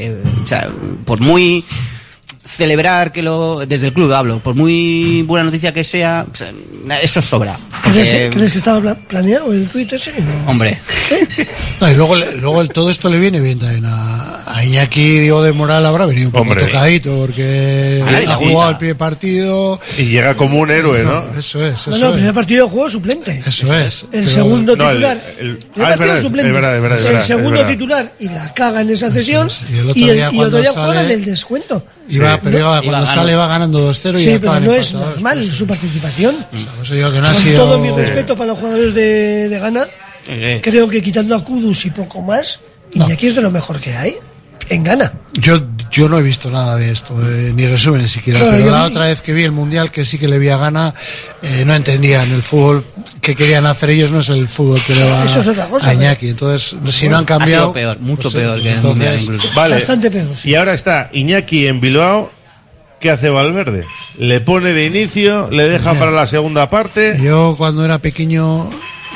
eh, O sea, por muy celebrar que lo. Desde el club hablo, por muy buena noticia que sea, eso sobra. ¿Crees, que, crees que estaba pla- planeado el Twitter ese? hombre, No, y luego, luego el- todo esto le viene bien también a, a Iñaki Diego de Moral habrá venido un poco tocadito porque ha jugado el primer partido Y llega como un héroe, ¿no? eso es eso No, no, el primer partido jugó suplente. eso es El Pero- segundo No, el- titular. el- el ah, el segundo titular y la caga en esa sesión. Y el otro y el, día y cuando otro día sale- juega del descuento. iba, pero iba- Iba cuando ganando. sale va ganando 2-0 y Sí, pero acaban no es normal su participación. Por eso digo que no ha Con sido todo mi respeto para los jugadores de, de Ghana, creo que quitando a Kudus y poco más, Iñaki es de lo mejor que hay en Ghana. Yo, yo no he visto nada de esto, eh, ni resúmenes siquiera, Claro, pero yo la vi- otra vez que vi el Mundial, que sí que le vi a Gana, eh, no entendían el fútbol que querían hacer ellos, no es el fútbol que le va Eso es otra cosa, a Iñaki. Entonces, si no han ha cambiado... sido peor, mucho pues, peor pues que en el Mundial entonces, incluso. Vale. Bastante peor. sí. Y ahora está Iñaki en Bilbao. ¿Qué hace Valverde? Le pone de inicio, le deja para la segunda parte. Yo cuando era pequeño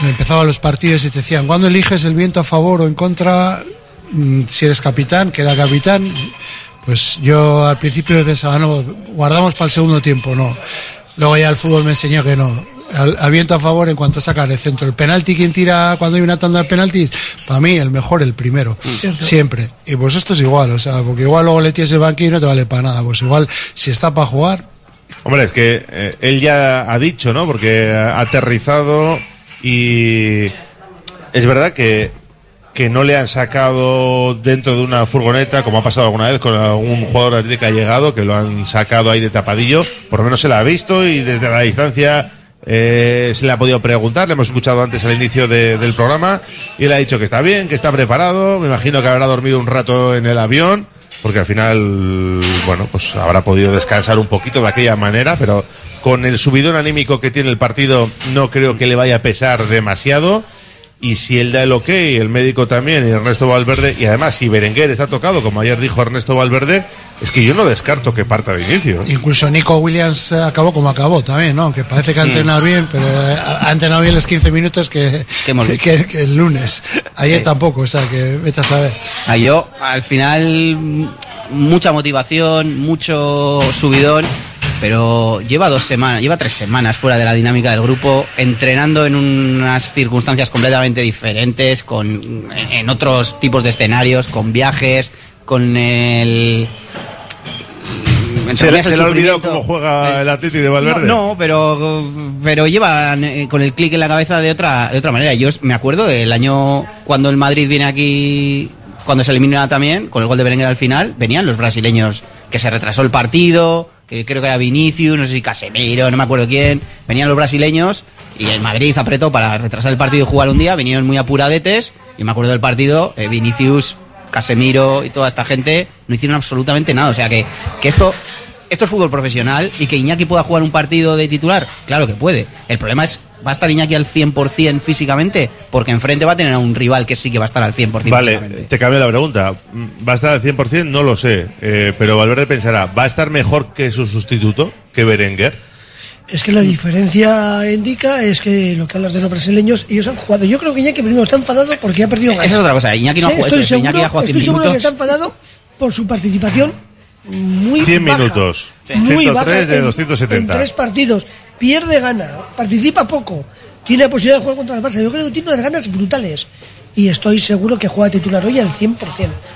empezaba los partidos y te decían, ¿cuándo eliges el viento a favor o en contra? Mm, Si eres capitán, que era capitán, pues yo al principio pensaba, no, guardamos para el segundo tiempo, no. Luego ya el fútbol me enseñó que no. Al, al viento a favor en cuanto a sacar el centro. El penalti, ¿quién tira cuando hay una tanda de penaltis? Para mí, el mejor, el primero. Cierto. Siempre. Y pues esto es igual, o sea, porque igual luego le tienes el banquillo y no te vale para nada. Pues igual, si está para jugar, Hombre, es que eh, él ya ha dicho, ¿no? Porque ha aterrizado y es verdad que, que no le han sacado dentro de una furgoneta, como ha pasado alguna vez con algún jugador de Atlético que ha llegado, que lo han sacado ahí de tapadillo. Por lo menos se la ha visto y desde la distancia eh, se le ha podido preguntar. Le hemos escuchado antes al inicio de- del programa y le ha dicho que está bien, que está preparado. Me imagino que habrá dormido un rato en el avión porque al final, bueno, pues habrá podido descansar un poquito de aquella manera, pero con el subidón anímico que tiene el partido no creo que le vaya a pesar demasiado. Y si él da el ok, el médico también, y Ernesto Valverde, y además si Berenguer está tocado, como ayer dijo Ernesto Valverde, es que yo no descarto que parta de inicio. Incluso Nico Williams eh, acabó como acabó también, ¿no? Que parece que ha Mm. entrenado bien, pero eh, ha entrenado bien los 15 minutos que, Que hemos visto. que- que el lunes. Ayer Sí. tampoco, o sea, que vete a saber. Ah, yo, al final, mucha motivación, mucho subidón, pero lleva dos semanas, lleva tres semanas fuera de la dinámica del grupo, entrenando en unas circunstancias completamente diferentes, con, en, otros tipos de escenarios, con viajes, con el... Se le, se ha olvidado cómo juega el Atlético de Valverde. No, no, pero, pero llevan eh, con el clic en la cabeza de otra, de otra manera. Yo me acuerdo del año cuando el Madrid viene aquí, cuando se elimina también, con el gol de Berenguer al final, venían los brasileños, que se retrasó el partido, que creo que era Vinicius, no sé si Casemiro, no me acuerdo quién, venían los brasileños y el Madrid apretó para retrasar el partido y jugar un día, vinieron muy apuradetes y me acuerdo del partido, eh, Vinicius, Casemiro y toda esta gente no hicieron absolutamente nada. O sea que, que esto, esto es fútbol profesional y que Iñaki pueda jugar un partido de titular, claro que puede. El problema es, ¿va a estar Iñaki al 100% físicamente? Porque enfrente va a tener a un rival que sí que va a estar al 100% Vale, físicamente. te cambio la pregunta. ¿Va a estar al 100%? No lo sé. Eh, pero Valverde pensará, ¿va a estar mejor que su sustituto, que Berenguer? Es que la diferencia indica es que lo que hablas de los brasileños, ellos han jugado. Yo creo que Iñaki primero está enfadado porque ha perdido Esa es otra cosa, Iñaki no ha jugado- estoy eso es, seguro, Iñaki ha jugado 100 estoy seguro que está enfadado por su participación muy 100 baja, minutos. Muy 103 baja de en- 270. En tres partidos. Pierde, gana. Participa poco. Tiene la posibilidad de jugar contra el Barça. Yo creo que tiene unas ganas brutales. Y estoy seguro que juega titular hoy al 100%.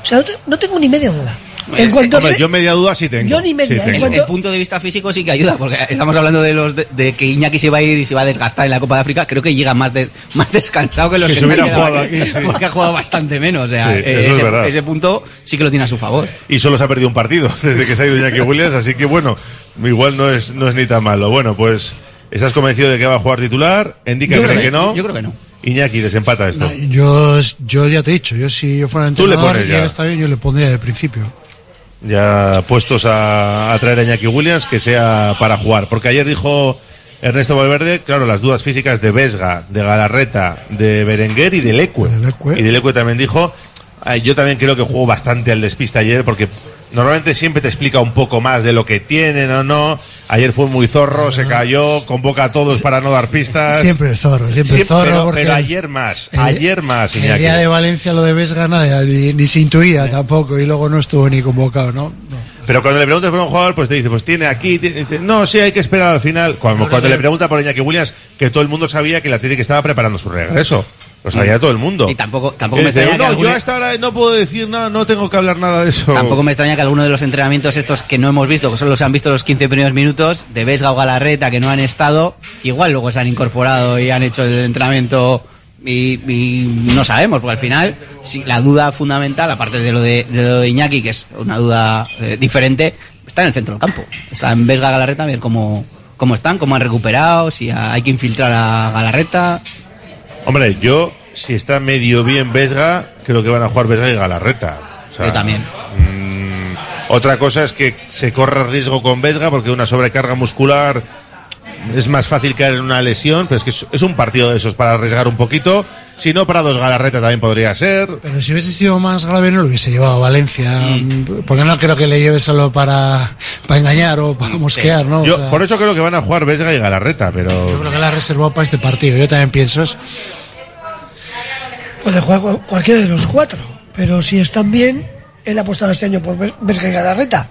O sea, no te- no tengo ni media duda. En cuanto Hombre, a- yo media duda sí tengo. Yo ni media, Sí. El, cuanto- el punto de vista físico sí que ayuda, porque estamos hablando de los de, de que Iñaki se va a ir y se va a desgastar en la Copa de África. Creo que llega más, des- más descansado que los Si que se hubiera jugado aquí, sí. porque ha jugado bastante menos. O sea, Sí, eh, eso es ese, verdad. ese punto sí que lo tiene a su favor. Y solo se ha perdido un partido desde que se ha ido Iñaki Williams, así que bueno, igual no es, no es ni tan malo. Bueno, pues, ¿estás convencido de que va a jugar titular? Indica Yo cree creo que que- no. Yo creo que no. Iñaki, desempata esto. Yo, yo ya te he dicho, yo si yo fuera Tú le entrenador pones y él ya. está bien, yo le pondría de principio. Ya puestos a, a traer a Iñaki Williams que sea para jugar. Porque ayer dijo Ernesto Valverde, claro, las dudas físicas de Vesga, de Galarreta, de Berenguer y de Lecue. Y de Lecue también dijo, "Ay, yo también creo que jugó bastante al despiste ayer porque normalmente siempre te explica un poco más de lo que tienen o no. Ayer fue muy zorro, se cayó, convoca a todos para no dar pistas. Siempre zorro, siempre Siempre, zorro. pero, porque pero ayer más, ayer más, El Iñaki. día de Valencia lo de Vesga nada, ni, ni se intuía tampoco y luego no estuvo ni convocado, ¿no? Pero cuando le preguntas por un jugador, pues te dice, pues tiene aquí, tiene- dice, no, sí, hay que esperar al final. Cuando, cuando le pregunta por Iñaki Williams, que todo el mundo sabía que el Atlético estaba preparando su regreso. Lo sabía todo el mundo. Y tampoco, tampoco Y me extraña que no, yo alguna- hasta ahora no puedo decir nada, no tengo que hablar nada de eso. Tampoco me extraña que alguno de los entrenamientos estos que no hemos visto, que solo se han visto los 15 primeros minutos, de Vesga o Galarreta, que no han estado, que igual luego se han incorporado y han hecho el entrenamiento y, y no sabemos, porque al final si la duda fundamental, aparte de lo de, de lo de Iñaki, que es una duda eh, diferente, está en el centro del campo. Está en Vesga Galarreta, a ver cómo, cómo están, cómo han recuperado, si hay que infiltrar a Galarreta. Hombre, yo, si está medio bien Vesga, creo que van a jugar Vesga y Galarreta. O sea, Yo también. mm, otra cosa es que se corra riesgo con Vesga porque una sobrecarga muscular es más fácil caer en una lesión, pero es que es, un partido de esos para arriesgar un poquito. Si no, para dos Galarreta también podría ser. Pero si hubiese sido más grave no lo hubiese llevado a Valencia, porque no creo que le lleve solo para, para engañar o para mosquear, ¿no? O Yo, sea, por eso creo que van a jugar Vesga y Galarreta, pero. yo creo que la ha reservado para este partido, yo también pienso eso. Puede jugar cu- cualquiera de los cuatro, pero si están bien, él ha apostado este año por Ves- Vesga y Galarreta.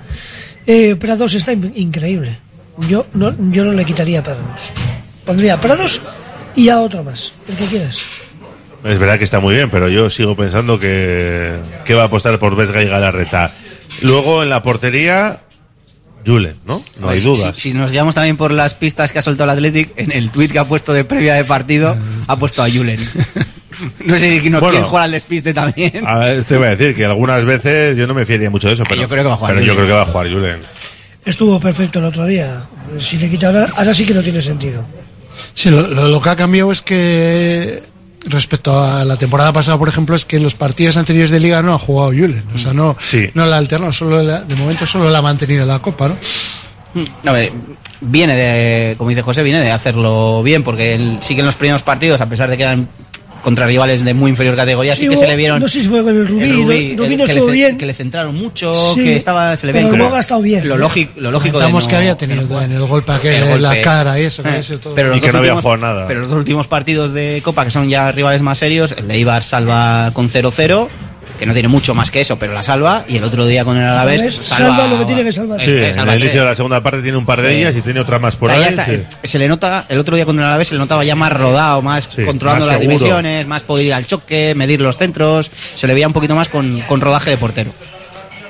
Eh, Prados está in- increíble. Yo no, yo no le quitaría a Prados. Pondría a Prados y a otro más, el que quieras. Es verdad que está muy bien, pero yo sigo pensando que, que va a apostar por Vesga y Galarreta. Luego en la portería, Julen, ¿no? No hay Pues, dudas. Si, si nos guiamos también por las pistas que ha soltado el Athletic, en el tuit que ha puesto de previa de partido, ha puesto a Julen. no sé si no Bueno. quiere jugar al despiste también. A ver, te voy a decir que algunas veces yo no me fiaría mucho de eso, pero yo creo que va a jugar Pero yo creo que va a jugar Julen. Estuvo perfecto el otro día. Si le quita ahora, ahora sí que no tiene sentido. Sí, lo, lo- lo que ha cambiado es que respecto a la temporada pasada, por ejemplo, es que en los partidos anteriores de Liga no ha jugado Julen. O sea, no, no la ha alternado, solo la- de momento solo la ha mantenido en la Copa, ¿no? A ver, viene de, como dice José, viene de hacerlo bien, porque él, sí que en los primeros partidos, a pesar de que eran contra rivales de muy inferior categoría, sí, Sí, que hubo- se le vieron. No sé si fue con el Rubí. el Rubí, ¿no? Rubí el no que, le, bien. que le centraron mucho, Sí, que estaba, se le ve pero ha estado bien. lo lógico, lo lógico de no- que había tenido en el golpe aquel el en la cara y eso, que Eh, había sido todo. pero los Y que dos no había últimos- jugado nada. Pero los dos últimos partidos de Copa, que son ya rivales más serios, el de Ibar salva con 0-0, que no tiene mucho más que eso, pero la salva, y el otro día con el Alavés salva, salva lo que tiene que salvar. Sí, es, en salva el inicio de la segunda parte tiene un par de Sí. ellas y tiene otra más por ahí. ya está, sí. se le nota, el otro día con el Alavés se le notaba ya más rodado, más controlando más las seguro. dimensiones, más poder ir al choque, medir los centros, se le veía un poquito más con, con rodaje de portero.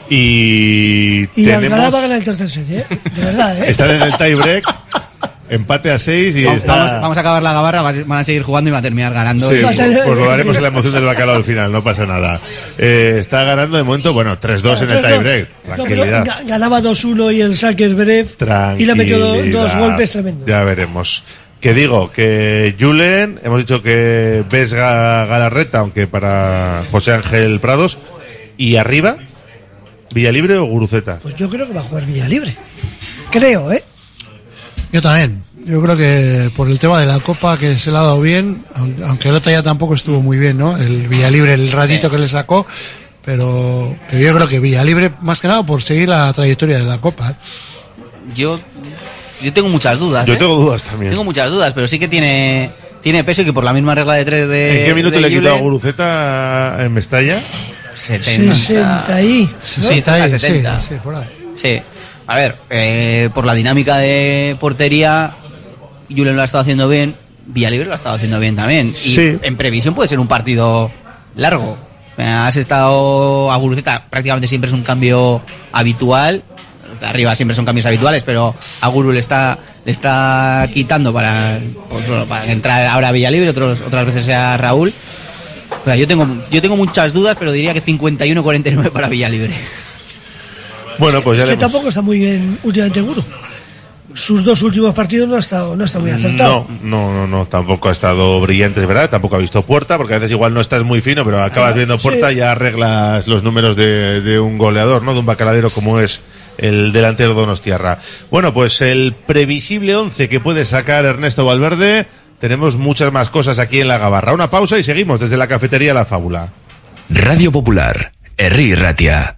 Y, Y Alcalá tenemos. va a ganar el tercer set, ¿eh? De verdad, ¿eh? Están en el tiebreak, empate a 6 y Vamos, está. vamos, vamos a acabar la gabarra, van a seguir jugando y van a terminar ganando. Sí, Y- pues, pues lo daremos en la emoción del bacalao al final, no pasa nada. Eh, está ganando de momento, bueno, 3-2 en el dos. tiebreak. Tranquilidad. ga- ganaba 2-1 y el saque es Berev. Y le ha metido do- dos Tranquilidad. golpes tremendos. Ya veremos. Que digo, que Julen, hemos dicho que Vesga Galarreta, aunque para José Ángel Prados, y arriba, Villalibre o Guruceta. Pues yo creo que va a jugar Villa Libre. Creo, ¿eh? Yo también. Yo creo que por el tema de la Copa que se le ha dado bien, aun- aunque el otro ya tampoco estuvo muy bien, ¿no? El Villalibre, el ratito que le sacó, pero, yo creo que Villalibre, más que nada por seguir la trayectoria de la Copa. ¿eh? Yo, yo tengo muchas dudas. Yo ¿eh? tengo dudas también. Tengo muchas dudas, pero sí que tiene, tiene peso y que por la misma regla de tres de. ¿En qué minuto le quitó a Guruceta en Mestalla? 70. 60 ahí. Sí, ¿no? cerca de Sí, 70. sí, por ahí. Sí. A ver, eh, por la dinámica de portería, Julen lo ha estado haciendo bien, Villalibre lo ha estado haciendo bien también. Y Sí. en previsión puede ser un partido largo. Eh, Has estado a Guruceta, prácticamente siempre es un cambio habitual. Arriba siempre son cambios habituales, pero a Guru le está, le está quitando para, pues, para entrar ahora a Villalibre, otros, otras veces sea Raúl. O sea, yo tengo, yo tengo muchas dudas, pero diría que 51-49 para Villalibre. Bueno, pues ya es que tampoco está muy bien últimamente Guru. Sus dos últimos partidos no ha estado, no está muy acertado. No, no, no, no, tampoco ha estado brillante, es verdad, tampoco ha visto puerta, porque a veces igual no estás muy fino, pero acabas Ah, viendo sí. puerta y ya arreglas los números de, de un goleador, ¿no? De un bacaladero como es el delantero Donostiarra. Bueno, pues el previsible 11 que puede sacar Ernesto Valverde, tenemos muchas más cosas aquí en la gabarra. Una pausa y seguimos desde la cafetería La Fábula. Radio Popular, Herri Ratia.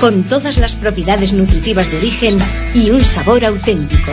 con todas las propiedades nutritivas de origen y un sabor auténtico.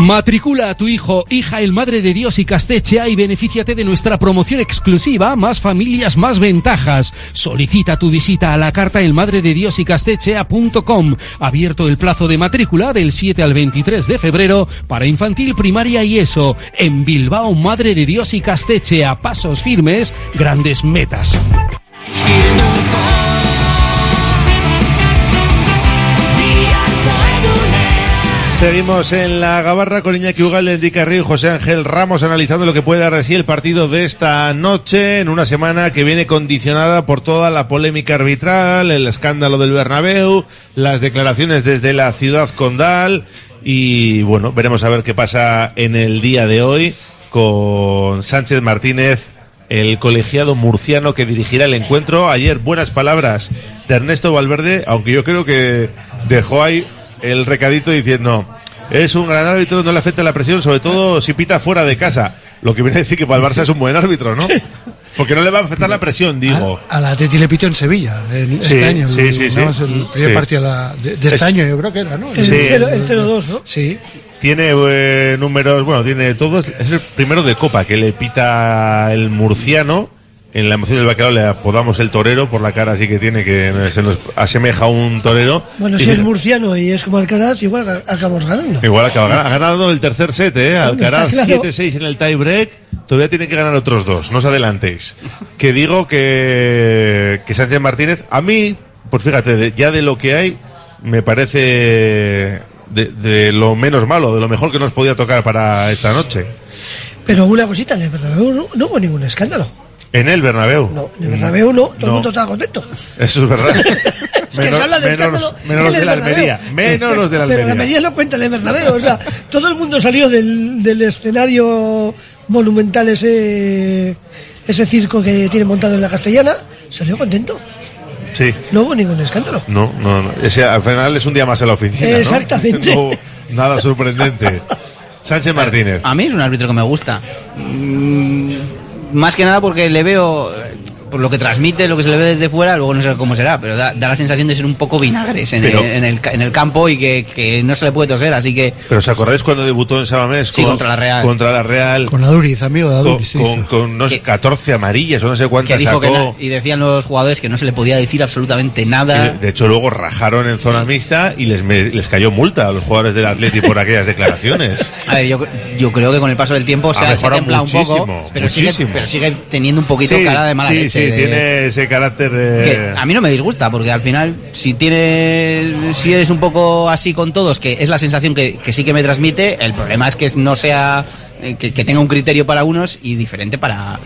Matricula a tu hijo, hija, el Madre de Dios y Castechea y benefíciate de nuestra promoción exclusiva Más familias, más ventajas. Solicita tu visita a la carta El Madre de Dios y Castechea.com. Abierto el plazo de matrícula del 7 al 23 de febrero para infantil, primaria y eso. En Bilbao, Madre de Dios y Castechea. Pasos firmes, grandes metas. Seguimos en la gabarra con Iñaki Ugalde, Enrique Río y José Ángel Ramos analizando lo que puede dar de sí el partido de esta noche en una semana que viene condicionada por toda la polémica arbitral, el escándalo del Bernabéu, las declaraciones desde la ciudad condal y bueno, veremos a ver qué pasa en el día de hoy con Sánchez Martínez, el colegiado murciano que dirigirá el encuentro. Ayer buenas palabras de Ernesto Valverde, aunque yo creo que dejó ahí el recadito diciendo es un gran árbitro, no le afecta la presión, sobre todo si pita fuera de casa. Lo que viene a decir que para el Barça es un buen árbitro, ¿no? Porque no le va a afectar la presión, digo. A la Teti le pitó en Sevilla en Sí, este año. sí, sí, sí. el primer Sí. partido de, la- de- de este Es- año, yo creo que era, ¿no? El, Sí. cero- el 0-2, ¿no? Sí. Tiene eh, números, bueno, tiene todos. Es el primero de Copa que le pita el murciano. En la emoción del bacalao le apodamos el torero por la cara así que tiene que se nos asemeja a un torero. Bueno, Y si es murciano y es como Alcaraz, igual acabamos ganando. Igual acaba gan- ha ganado el tercer set, ¿eh? Alcaraz claro. 7-6 en el tiebreak. Todavía tiene que ganar otros dos, no os adelantéis. Que digo que, que Sánchez Martínez, a mí, pues fíjate, ya de lo que hay, me parece de, de lo menos malo, de lo mejor que nos podía tocar para esta noche. Pero una cosita, no, no hubo ningún escándalo. En el Bernabéu. No, en el Bernabéu no, todo el mundo estaba contento. Eso es verdad. Es que se habla de menos, escándalo menos los de la. Almería. Menos los de la Pero la Almería. Almería no cuenta en el Bernabéu. O sea, todo el mundo salió del, del escenario monumental ese, ese circo que tiene montado en la Castellana, salió contento. Sí. No hubo ningún escándalo. No, no, no. Ese, al final es un día más en la oficina. ¿no? Exactamente. No, nada sorprendente. Sánchez Martínez. A mí es un árbitro que me gusta. Mm, Más que nada porque le veo, por lo que transmite, lo que se le ve desde fuera, luego no sé cómo será, pero da, da la sensación de ser un poco vinagres en, Pero- el, en, el, ca- en el campo y que, que no se le puede toser, así que Pero ¿os acordáis cuando debutó en Sabamés? Sí, contra la Real. Contra la Real. Con Aduriz, amigo de Con, Aduriz. sí. con, con, no sé, 14 amarillas o no sé que cuántas dijo sacó. y decían los jugadores que no se le podía decir absolutamente Y, nada. de hecho, luego rajaron en zona mixta y les, me- les cayó multa a los jugadores del Atleti por aquellas declaraciones. A ver, yo, yo creo que con el paso del tiempo se Ha se templado un poco, muchísimo, pero sigue, muchísimo. pero sigue teniendo un poquito Sí, cara de mala sí, leche. Sí, de- tiene ese carácter de... que a mí no me disgusta porque al final si tiene si eres un poco así con todos que es la sensación que, que sí que me transmite el problema es que no sea eh, que, que tenga un criterio para unos y diferente para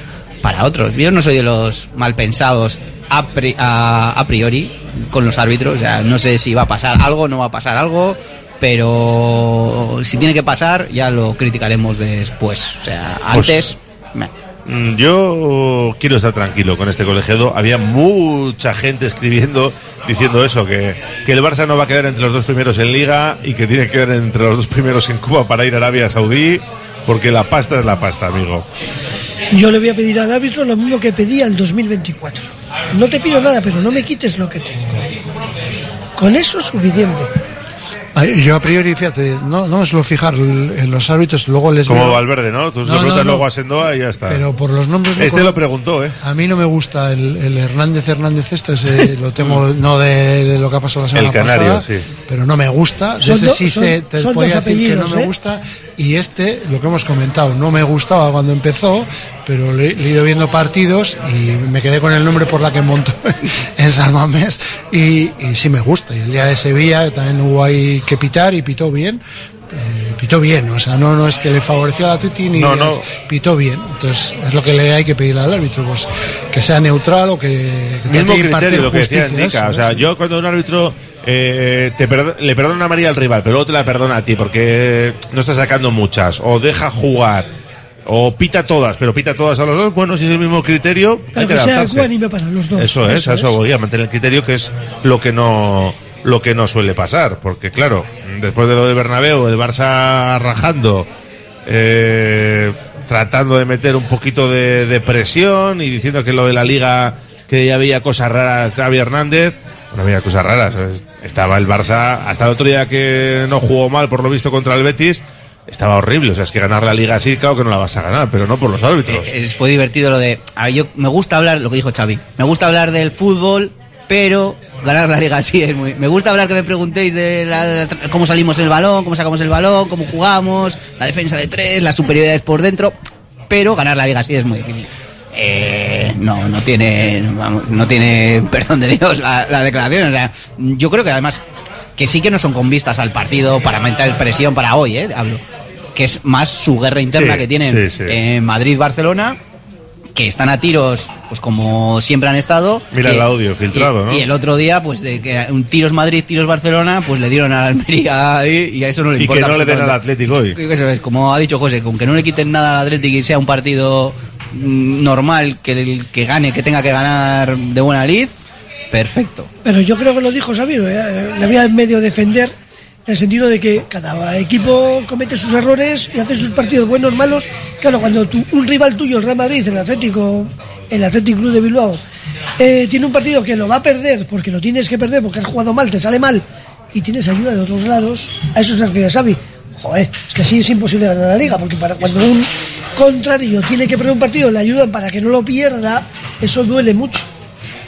para otros yo no soy de los mal pensados a, pri- a- a priori con los árbitros o sea no sé si va a pasar algo no va a pasar algo pero si tiene que pasar ya lo criticaremos después o sea Pues- antes. Mm, Yo quiero estar tranquilo con este colegiado. Había mucha gente escribiendo diciendo eso, que, que el Barça no va a quedar entre los dos primeros en Liga y que tiene que quedar entre los dos primeros en Cuba para ir a Arabia Saudí, porque la pasta es la pasta, amigo. Yo le voy a pedir al árbitro lo mismo que pedía el 2024. No te pido nada, pero no me quites lo que tengo. Con eso es suficiente. Yo a priori, fíjate, no, no me suelo fijar en los árbitros, luego les Como veo- Valverde, ¿no? Tú se No, preguntas no, no. luego a Sendoa y ya está. Pero por los nombres... no Este lo preguntó, ¿eh? A mí no me gusta el, el Hernández Hernández este, ese lo tengo no de, de lo que ha pasado la semana El canario, pasada, sí. pero no me gusta. De Son ese sí son- se te podía decir que no apellidos, me ¿eh? gusta y este, lo que hemos comentado, no me gustaba cuando empezó, pero le, le he ido viendo partidos y me quedé con el nombre por la que montó en San Mamés y, y sí me gusta. Y el día de Sevilla también hubo ahí que pitar y pitó bien. eh, pitó bien, o sea, no, no es que le favoreció a la Titi ni No, no. es- pitó bien. Entonces, es lo que le hay que pedir al árbitro, pues que sea neutral o que, que Mismo criterio, lo que decía Nica. O sea, yo cuando un árbitro eh, te perdo- le perdona una amarilla al rival, pero luego te la perdona a ti porque no está sacando muchas, o deja jugar, o pita todas, pero pita todas a los dos, bueno, si es el mismo criterio, hay Pero que que sea adaptarse. para los dos. Eso es, a eso voy, a mantener el criterio que es lo que no lo que no suele pasar, porque claro, después de lo de Bernabéu, el Barça rajando, eh, tratando de meter un poquito de, de presión y diciendo que lo de la liga, que ya había cosas raras Xavi Hernández, no había cosas raras, es- estaba el Barça, hasta el otro día que no jugó mal por lo visto contra el Betis, estaba horrible, o sea, es que ganar la liga así, claro que no la vas a ganar, pero no por los árbitros. Eh, fue divertido lo de. A yo me gusta hablar, lo que dijo Xavi. Me gusta hablar del fútbol, pero ganar la liga así es muy. Me gusta hablar que me preguntéis de la- cómo salimos el balón, cómo sacamos el balón, cómo jugamos, la defensa de tres, las superioridades por dentro, pero ganar la liga así es muy difícil. Eh, no, no tiene, no tiene perdón de Dios la, la declaración. O sea, yo creo que además que sí que no son con vistas al partido para meter presión para hoy, ¿eh? Hablo. Que es más su guerra interna Sí, que tienen sí, sí. en Madrid-Barcelona, que están a tiros, pues como siempre han estado. Mira Y- el audio filtrado, y- ¿no? Y el otro día, pues de que un tiros Madrid, tiros Barcelona, pues le dieron a Almería ahí y a eso no le Y que importa. no le den al. Atlético hoy. Eso es, como ha dicho José, con que no le quiten nada al Atlético y sea un partido mm, normal, que el que gane, que tenga que ganar de buena lid, perfecto. Pero yo creo que lo dijo Sabino, ¿eh? le había medio defender en el sentido de que cada equipo comete sus errores y hace sus partidos buenos, malos. Claro, cuando tú- un rival tuyo, el Real Madrid, el Atlético, el Atlético Club de Bilbao, eh, tiene un partido que lo va a perder porque lo tienes que perder porque has jugado mal, te sale mal y tienes ayuda de otros lados, a eso se refiere Xavi. Joder, es que así es imposible ganar la liga porque para cuando un contrario tiene que perder un partido, le ayudan para que no lo pierda, eso duele mucho.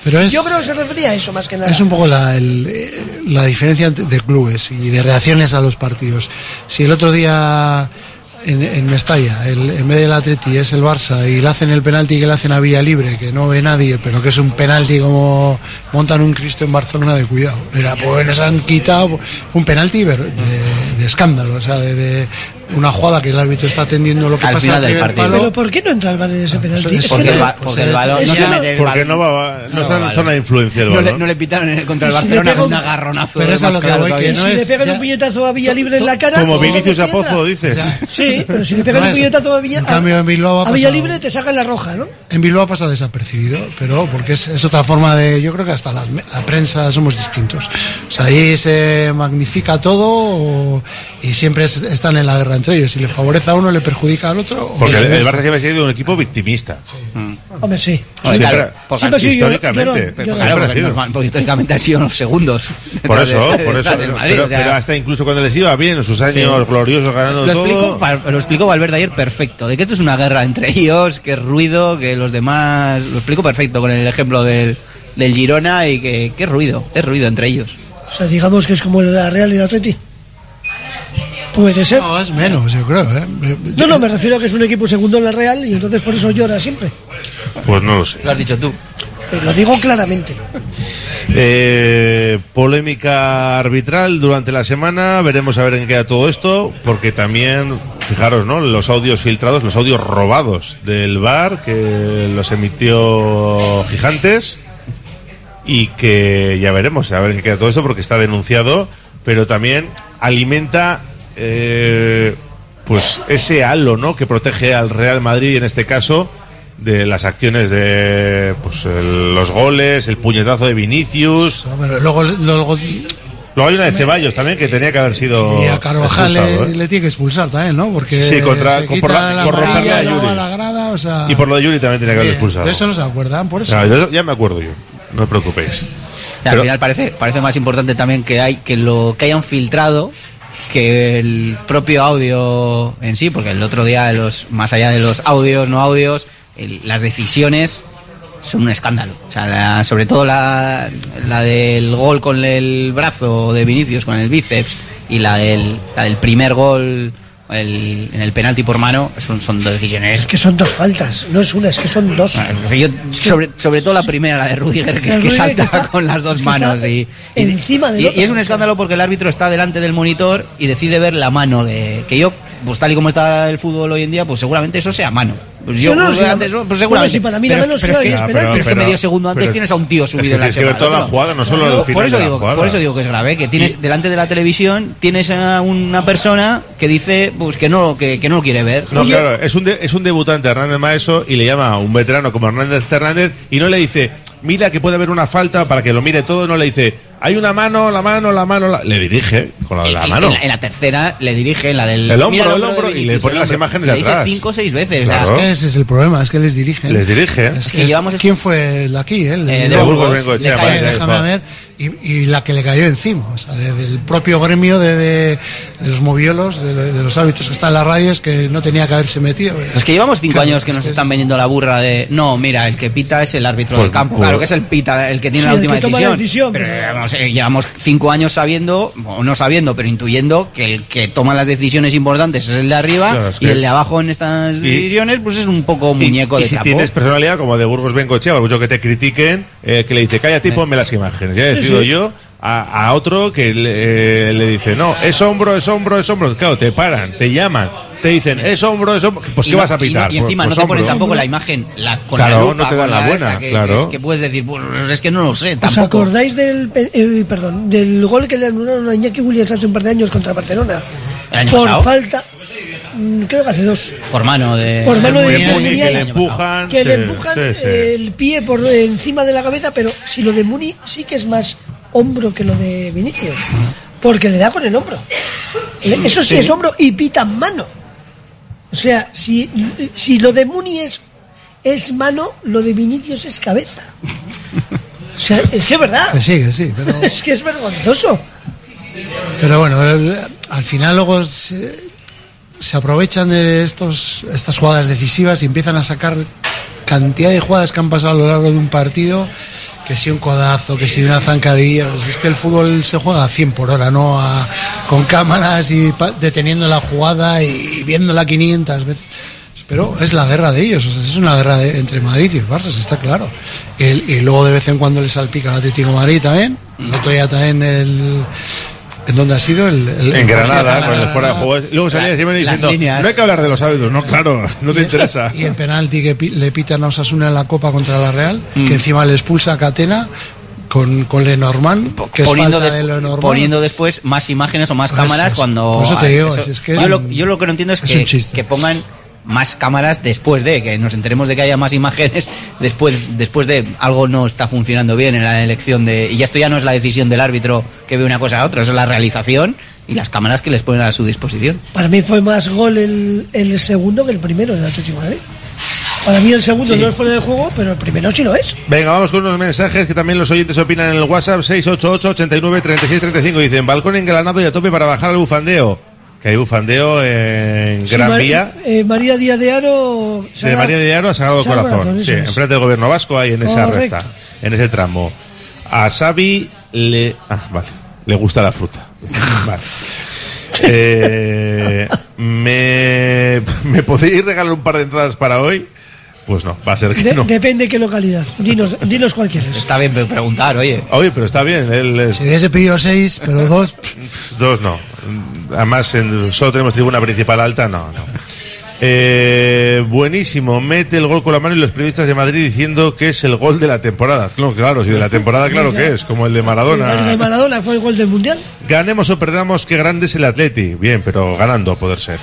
Pero es, Yo creo que se refería a eso más que nada. es un poco la, el, eh, la diferencia de clubes y de reacciones a los partidos. Si el otro día en, en Mestalla, el, en vez del Atleti es el Barça y le hacen el penalti que le hacen a Villa Libre, que no ve nadie, pero que es un penalti como montan un Cristo en Barcelona de cuidado. Era, pues nos han quitado, un penalti de, de escándalo, o sea, de, de una jugada que el árbitro está atendiendo lo que Al pasa final al del primer partido. palo. Pero ¿por qué no entra el VAR en ese penalti? es Es porque que el no- va- porque el balón- no se no- mete el Porque no, va, no, está en zona de influencia el No le, balón. no le pitaron en- contra el si le Barcelona pega con un- agarronazo. Pero es a lo que voy, que no si es- le pegan ya- un puñetazo a Villa Libre en la cara. Como no, Vinicius no a Pozo, dices. Sí, pero si le pegan No un puñetazo a Villa, en cambio, en Bilbao ha a Villa pasado- Libre te sacan la roja, ¿no? En Bilbao pasa desapercibido, pero porque es, es otra forma de. Yo creo que hasta la, la prensa somos distintos. O sea, ahí se magnifica todo y siempre es- están en la guerra entre ellos. Si le favorece a uno, le perjudica al otro. Porque el. Barça siempre ha sido un equipo victimista. Hombre, sí. Hombre, históricamente. históricamente han sido los segundos. Por eso, de- por eso. Madrid, pero, o sea, pero hasta incluso cuando les iba bien, en sus años Sí. gloriosos ganando lo todo. explico, lo explicó Valverde ayer perfecto, de que esto es una guerra entre ellos, que es ruido, que los demás, lo explico perfecto con el ejemplo del, del Girona y que, que es ruido, es ruido entre ellos. O sea, digamos que es como la Real y el Atleti. Puede ser. No, es menos, yo creo. ¿eh? No, no, me refiero a que es un equipo segundo en la Real y entonces por eso llora siempre. Pues no lo sé. Lo has dicho tú. Pero lo digo claramente. Eh, polémica arbitral durante la semana. Veremos a ver en qué queda todo esto. Porque también, fijaros, ¿no? Los audios filtrados, los audios robados del bar que los emitió Gigantes. Y que ya veremos a ver en qué queda todo esto porque está denunciado. Pero también alimenta. Eh, pues ese halo, ¿no? Que protege al Real Madrid en este caso de las acciones de pues el- los goles, el puñetazo de Vinicius. Pero luego, luego Luego hay una de Ceballos también que tenía que haber sido y a Carvajal expulsado, le, ¿eh? le tiene que expulsar también, ¿no? Porque Sí, contra- se con- quita por la- la por romperle amarilla, a luego Yuri. a la grada, o sea, Y por lo de Yuri también tenía que haber expulsado. De eso no se acuerdan, por eso. Claro, de eso ya me acuerdo yo. No os preocupéis. Pero- al final parece, parece más importante también que hay que lo que hayan filtrado que el propio audio en sí, porque el otro día los más allá de los audios, no audios, el- las decisiones son un escándalo. O sea, la- sobre todo la, la del gol con el brazo de Vinicius, con el bíceps, y la del primer gol el- en el penalti por mano, son, son dos decisiones Es que son dos faltas, no es una, es que son dos. yo, sobre, sobre todo la primera, la de Rudiger, que es que salta que está- con las dos manos. Y, y- encima y- y es un escándalo porque el árbitro está delante del monitor y decide ver la mano de. Que yo, pues tal y como está el fútbol hoy en día, pues seguramente eso sea mano. Pues yo, No, no, pues, antes, pues bueno, seguramente. si para mí la pero, es pero clara es y que, pero es que pero- medio segundo antes pero- tienes a un tío es que subido en la tienes que ver toda la jugada, no solo el por final eso de la digo, jugada. Por eso digo que es grave, que tienes delante de la televisión tienes a una persona que dice pues que no, que, que no lo quiere ver. No, claro, es un, de- es un debutante Hernández Maeso y le llama a un veterano como Hernández Hernández y no le dice, mira que puede haber una falta para que lo mire todo, no le dice, hay una mano, la mano, la mano, la-". le dirige con la, la En- mano. En, la, en la tercera le dirige en la del. El hombro, el hombro de hombro, y le pone el las imágenes Le de dice atrás. cinco o seis veces. o sea, Es que ese es el problema, es que les dirigen. Les dirige. Es que es- ¿Quién fue el de aquí? El Eh, de de Burgos. Burgos Bengoechea, Le cae, déjame Juan. ver. Y, y la que le cayó encima, o sea, de- del propio gremio de, de- de los moviolos, de, de los árbitros que están en las radios, que no tenía que haberse metido. Es que llevamos cinco Claro, años que es nos que están es- vendiendo la burra de no, mira, el que pita es el árbitro Pues, del campo. pues- claro que es el pita, el que tiene Sí, la el última que toma decisión. la decisión, pero pero- llevamos, eh, llevamos cinco años sabiendo, o no sabiendo, pero intuyendo que el que toma las decisiones importantes es el de arriba Claro, es y que- el de abajo en estas Y- decisiones, pues es un poco muñeco y, y de si trapo. tienes personalidad como de Burgos Bengochea, por mucho que te critiquen, eh, que le dice, cállate y ponme las imágenes. Sí, decidido sí. yo, a, a otro que le, eh, le dice, no, es hombro, es hombro, es hombro. Claro, te paran, te llaman, te dicen, es hombro, es hombro. Pues Y ¿qué no- vas a y no- pitar? Y, encima Pues- no te pues hombro. tampoco la imagen la, con Claro, la lupa, no te dan con la buena, esta, que, claro. Es que puedes decir, pues, es que no lo sé, ¿Os tampoco. acordáis del, eh, perdón, del gol que le anularon a Iñaki Williams hace un par de años contra Barcelona? ¿El año Por pasado? falta, creo que hace dos. Por mano de... Por mano de Muni, Muni, que le empujan. que le empujan sí, sí. el pie por encima de la cabeza, pero si lo de Muni sí que es más hombro que lo de Vinicius, porque le da con el hombro. Le- Eso sí, Sí. es hombro y pita mano. O sea, si, si lo de Muni es, es mano, lo de Vinicius es cabeza. O sea, es que es verdad. Que sí, que sí, pero... Es que es vergonzoso. Pero bueno, al final luego se, se aprovechan de estos, estas jugadas decisivas y empiezan a sacar cantidad de jugadas que han pasado a lo largo de un partido, que si un codazo, que si una zancadilla, pues es que el fútbol se juega a 100 por hora, ¿no? A- con cámaras y deteniendo la jugada y viéndola 500 veces. Pero es la guerra de ellos, es una guerra entre Madrid y el Barça, está claro. Y luego de vez en cuando le salpica al Atlético Madrid también. El otro día también el... ¿En dónde ha sido? El, el- En Granada, con el fuera de juego. Luego salía La- diciendo, líneas. no hay que hablar de los árbitros. No, claro, no te interesa. Y el penalti que pi- le pitan a Osasuna en la Copa contra la Real, Mm. que encima le expulsa a Catena con, con Lenormand, que es poniendo, des- Lenormand. poniendo después más imágenes o más Eso cámaras es. cuando... Eso te digo, eso- es- es que es yo, lo, un- yo lo que no entiendo es, es que pongan más cámaras después de, que nos enteremos de que haya más imágenes después, después de algo no está funcionando bien en la elección de... Y ya esto ya no es la decisión del árbitro que ve una cosa a otra, es la realización y las cámaras que les ponen a su disposición. Para mí fue más gol el, el segundo que el primero del Atlético de Madrid. Para mí el segundo Sí. no es fuera de juego, pero el primero sí lo es. Venga, vamos con unos mensajes que también los oyentes opinan en el WhatsApp 688-89-3635. Dicen, balcón engranado y a tope para bajar al bufandeo. Que hay bufandeo en Sí, Gran Mar- Vía. eh, María Díaz de Aro. De María de Aro a Sagrado Sagrado Corazón. Corazón, Sí, enfrente del gobierno vasco, ahí en esa Correcto. recta, en ese tramo. A Xavi le. Ah, vale. Le gusta la fruta. vale. Eh, ¿me, ¿Me podéis regalar un par de entradas para hoy? Pues no, va a ser que De- no. Depende qué localidad. Dinos, dinos cuál quieres. Está bien preguntar, oye. Oye, pero está bien. Él es- Si hubiese pedido seis, pero dos, Dos no. Además, en- solo tenemos tribuna principal alta, no, no. Eh, buenísimo, mete el gol con la mano y los periodistas de Madrid diciendo que es el gol de la temporada. Claro, claro, si de la temporada, claro que es, como el de El de Maradona. Maradona fue el gol del Mundial. Ganemos o perdamos, qué grande es el Atleti. Bien, pero ganando a poder ser.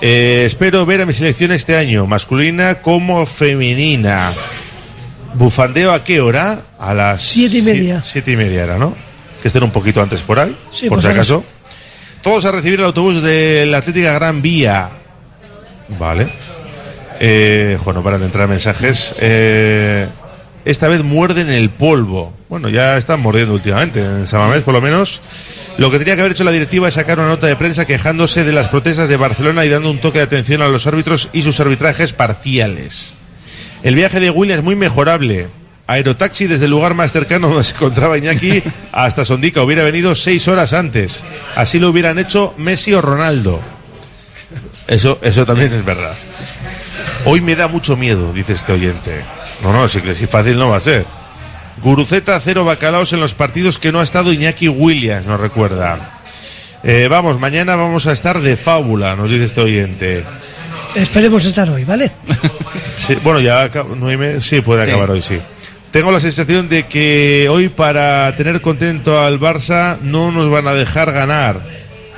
Eh, espero ver a mi selección este año, masculina como femenina. ¿Bufandeo a qué hora? A las Siete y media. sie- Siete y media era, ¿no? Que estén un poquito antes por ahí, Sí, por si acaso. Todos a recibir el autobús de la Atlética Gran Vía. Vale. Eh, bueno, para de entrar mensajes. Eh, esta vez muerden el polvo. Bueno, ya están mordiendo últimamente, en Samamés por lo menos. Lo que tenía que haber hecho la directiva es sacar una nota de prensa quejándose de las protestas de Barcelona y dando un toque de atención a los árbitros y sus arbitrajes parciales. El viaje de Williams muy mejorable. Aerotaxi desde el lugar más cercano donde se encontraba Iñaki hasta Sondica. Hubiera venido seis horas antes. Así lo hubieran hecho Messi o Ronaldo. Eso, eso también es verdad. Hoy me da mucho miedo, dice este oyente. No, no, sí que sí fácil no va a ser. Guruceta cero bacalaos en los partidos que no ha estado Iñaki Williams, nos recuerda. Eh, vamos, mañana vamos a estar de fábula, nos dice este oyente. Esperemos estar hoy, ¿vale? Sí, bueno, ya nueve sí, puede Sí. acabar hoy, sí. Tengo la sensación de que hoy para tener contento al Barça no nos van a dejar ganar.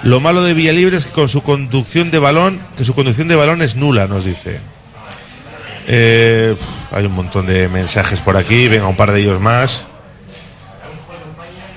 Lo malo de Villalibre es que con su conducción de balón, que su conducción de balón es nula, nos dice. Eh, hay un montón de mensajes por aquí, venga, un par de ellos más.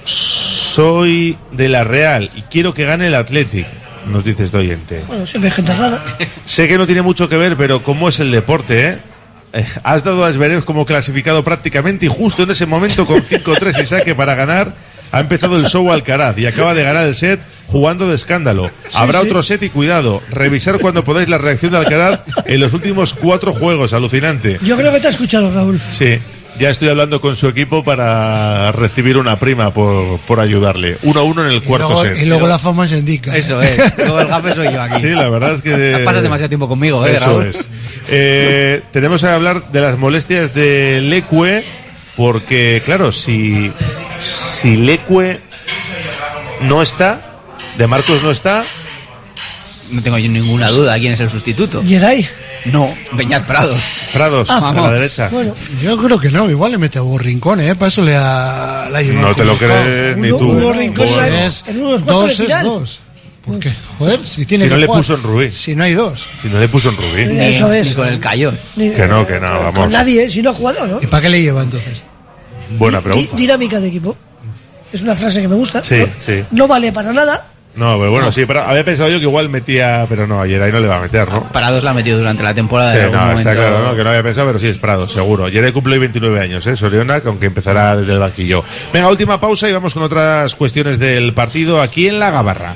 Soy de la Real y quiero que gane el Athletic, nos dice este oyente. Bueno, siempre hay gente rara. Sé que no tiene mucho que ver, pero ¿cómo es el deporte, eh? Eh, Has dado a Zverev como clasificado prácticamente y justo en ese momento con 5-3 y saque para ganar ha empezado el show Alcaraz y acaba de ganar el set jugando de escándalo. Sí, Habrá sí. otro set y cuidado, revisar cuando podáis la reacción de Alcaraz en los últimos cuatro juegos, alucinante. Yo creo que te ha escuchado, Raúl. Sí, ya estoy hablando con su equipo para recibir una prima por, por ayudarle. 1-1 en el y cuarto luego, set. y luego la fama se indica. Eso es. Luego el gafe soy yo aquí. Sí, la verdad es que... Pasas demasiado tiempo conmigo, ¿eh, Eso Raúl? es. Eh, tenemos que hablar de las molestias de Leque, porque, claro, si si Leque no está, de Marcos no está, No tengo yo ninguna duda quién es el sustituto. Geray. No, Beñat Prados. Prados, Ah, a la derecha. Bueno, Yo creo que no, igual le mete a Hugo Rincón, ¿eh? Para eso le ha, la llevado No te lo crees ni tú. Hugo Rincón Joder. ya- Es en unos cuartos dos es dos. ¿Por qué? Joder, si tiene Si no le jugar. puso en Rubí. Si no hay dos. Si no le puso en Rubí. Ni- Eso es. Ni con el Cayón. ni- Que no, que no, vamos. Con nadie, si no ha jugado, ¿no? ¿Y para qué le lleva entonces? Buena Di- pregunta. dinámica de equipo. Es una frase que me gusta. Sí, ¿no? sí. No vale para nada. No, pero bueno, sí, pero había pensado yo que igual metía, pero no, ayer ahí no le va a meter, ¿no? Prados la ha metido durante la temporada. Sí, algún no, está claro, ¿no? que no había pensado, pero sí es Prado, seguro. Ayer cumple hoy 29 años, ¿eh? Soriona, aunque empezará desde el banquillo. Venga, última pausa y vamos con otras cuestiones del partido aquí en la Gabarra.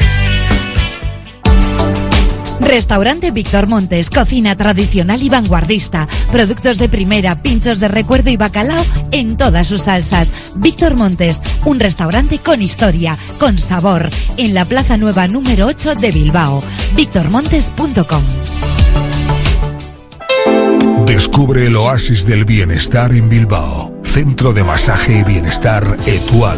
Restaurante Víctor Montes, cocina tradicional y vanguardista, productos de primera, pinchos de recuerdo y bacalao en todas sus salsas. Víctor Montes, un restaurante con historia, con sabor, en la Plaza Nueva número 8 de Bilbao. victormontes.com Descubre el oasis del bienestar en Bilbao. Centro de masaje y bienestar Etual.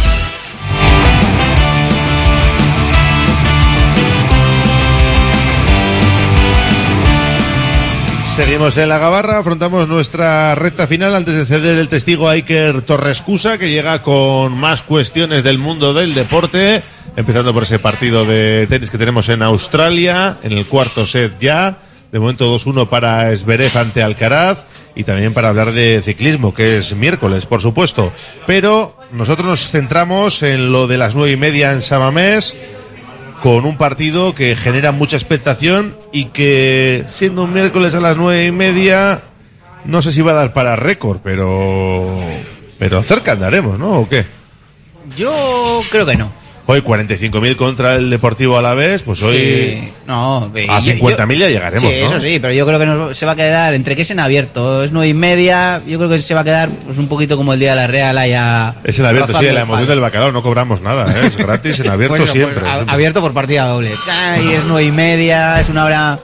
Seguimos en la Gabarra, afrontamos nuestra recta final antes de ceder el testigo a Iker Torrescusa, que llega con más cuestiones del mundo del deporte, empezando por ese partido de tenis que tenemos en Australia, en el cuarto set ya, de momento 2-1 para Esberev ante Alcaraz, y también para hablar de ciclismo, que es miércoles, por supuesto. Pero nosotros nos centramos en lo de las nueve y media en Samamés, con un partido que genera mucha expectación y que siendo un miércoles a las nueve y media no sé si va a dar para récord pero pero cerca andaremos ¿no? ¿o qué? Yo creo que no. Hoy 45.000 contra el Deportivo a la vez pues hoy Sí, no, a yo- 50.000 ya llegaremos Sí, ¿no? eso sí, pero yo creo que nos- se va a quedar entre que es en abierto, es nueve y media, yo creo que se va a quedar pues, un poquito como el día de la Real allá. es en abierto sí la emoción del bacalao no cobramos nada ¿eh? es gratis en abierto Pues eso, siempre, pues, a- abierto por partida doble. Ay, es nueve y media, es una hora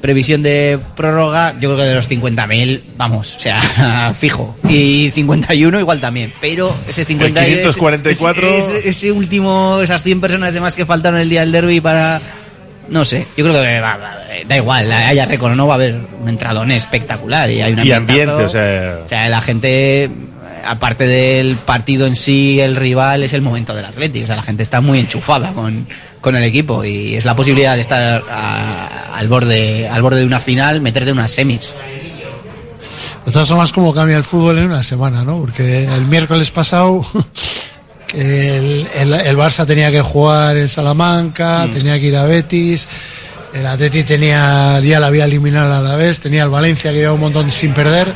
previsión de prórroga, yo creo que de los 50.000, vamos, o sea, fijo. Y 51 igual también, pero ese 50 El 544. ese, último, esas 100 personas de más que faltaron el día del derby para... No sé, yo creo que va- va- da igual, haya récord o no, va a haber un entradón espectacular y hay un y ambiente o sea O sea, la gente, aparte del partido en sí, el rival, es el momento del Atlético. O sea, la gente está muy enchufada con, con el equipo y es la posibilidad de estar a- al, borde, al borde de una final, meterte en unas semis. De todas formas, cómo cambia el fútbol en una semana, ¿no? Porque el miércoles pasado el, el- el Barça tenía que jugar en Salamanca, tenía que ir a Betis, el Atleti tenía, ya la había eliminado a la vez, tenía el Valencia que lleva un montón sin perder,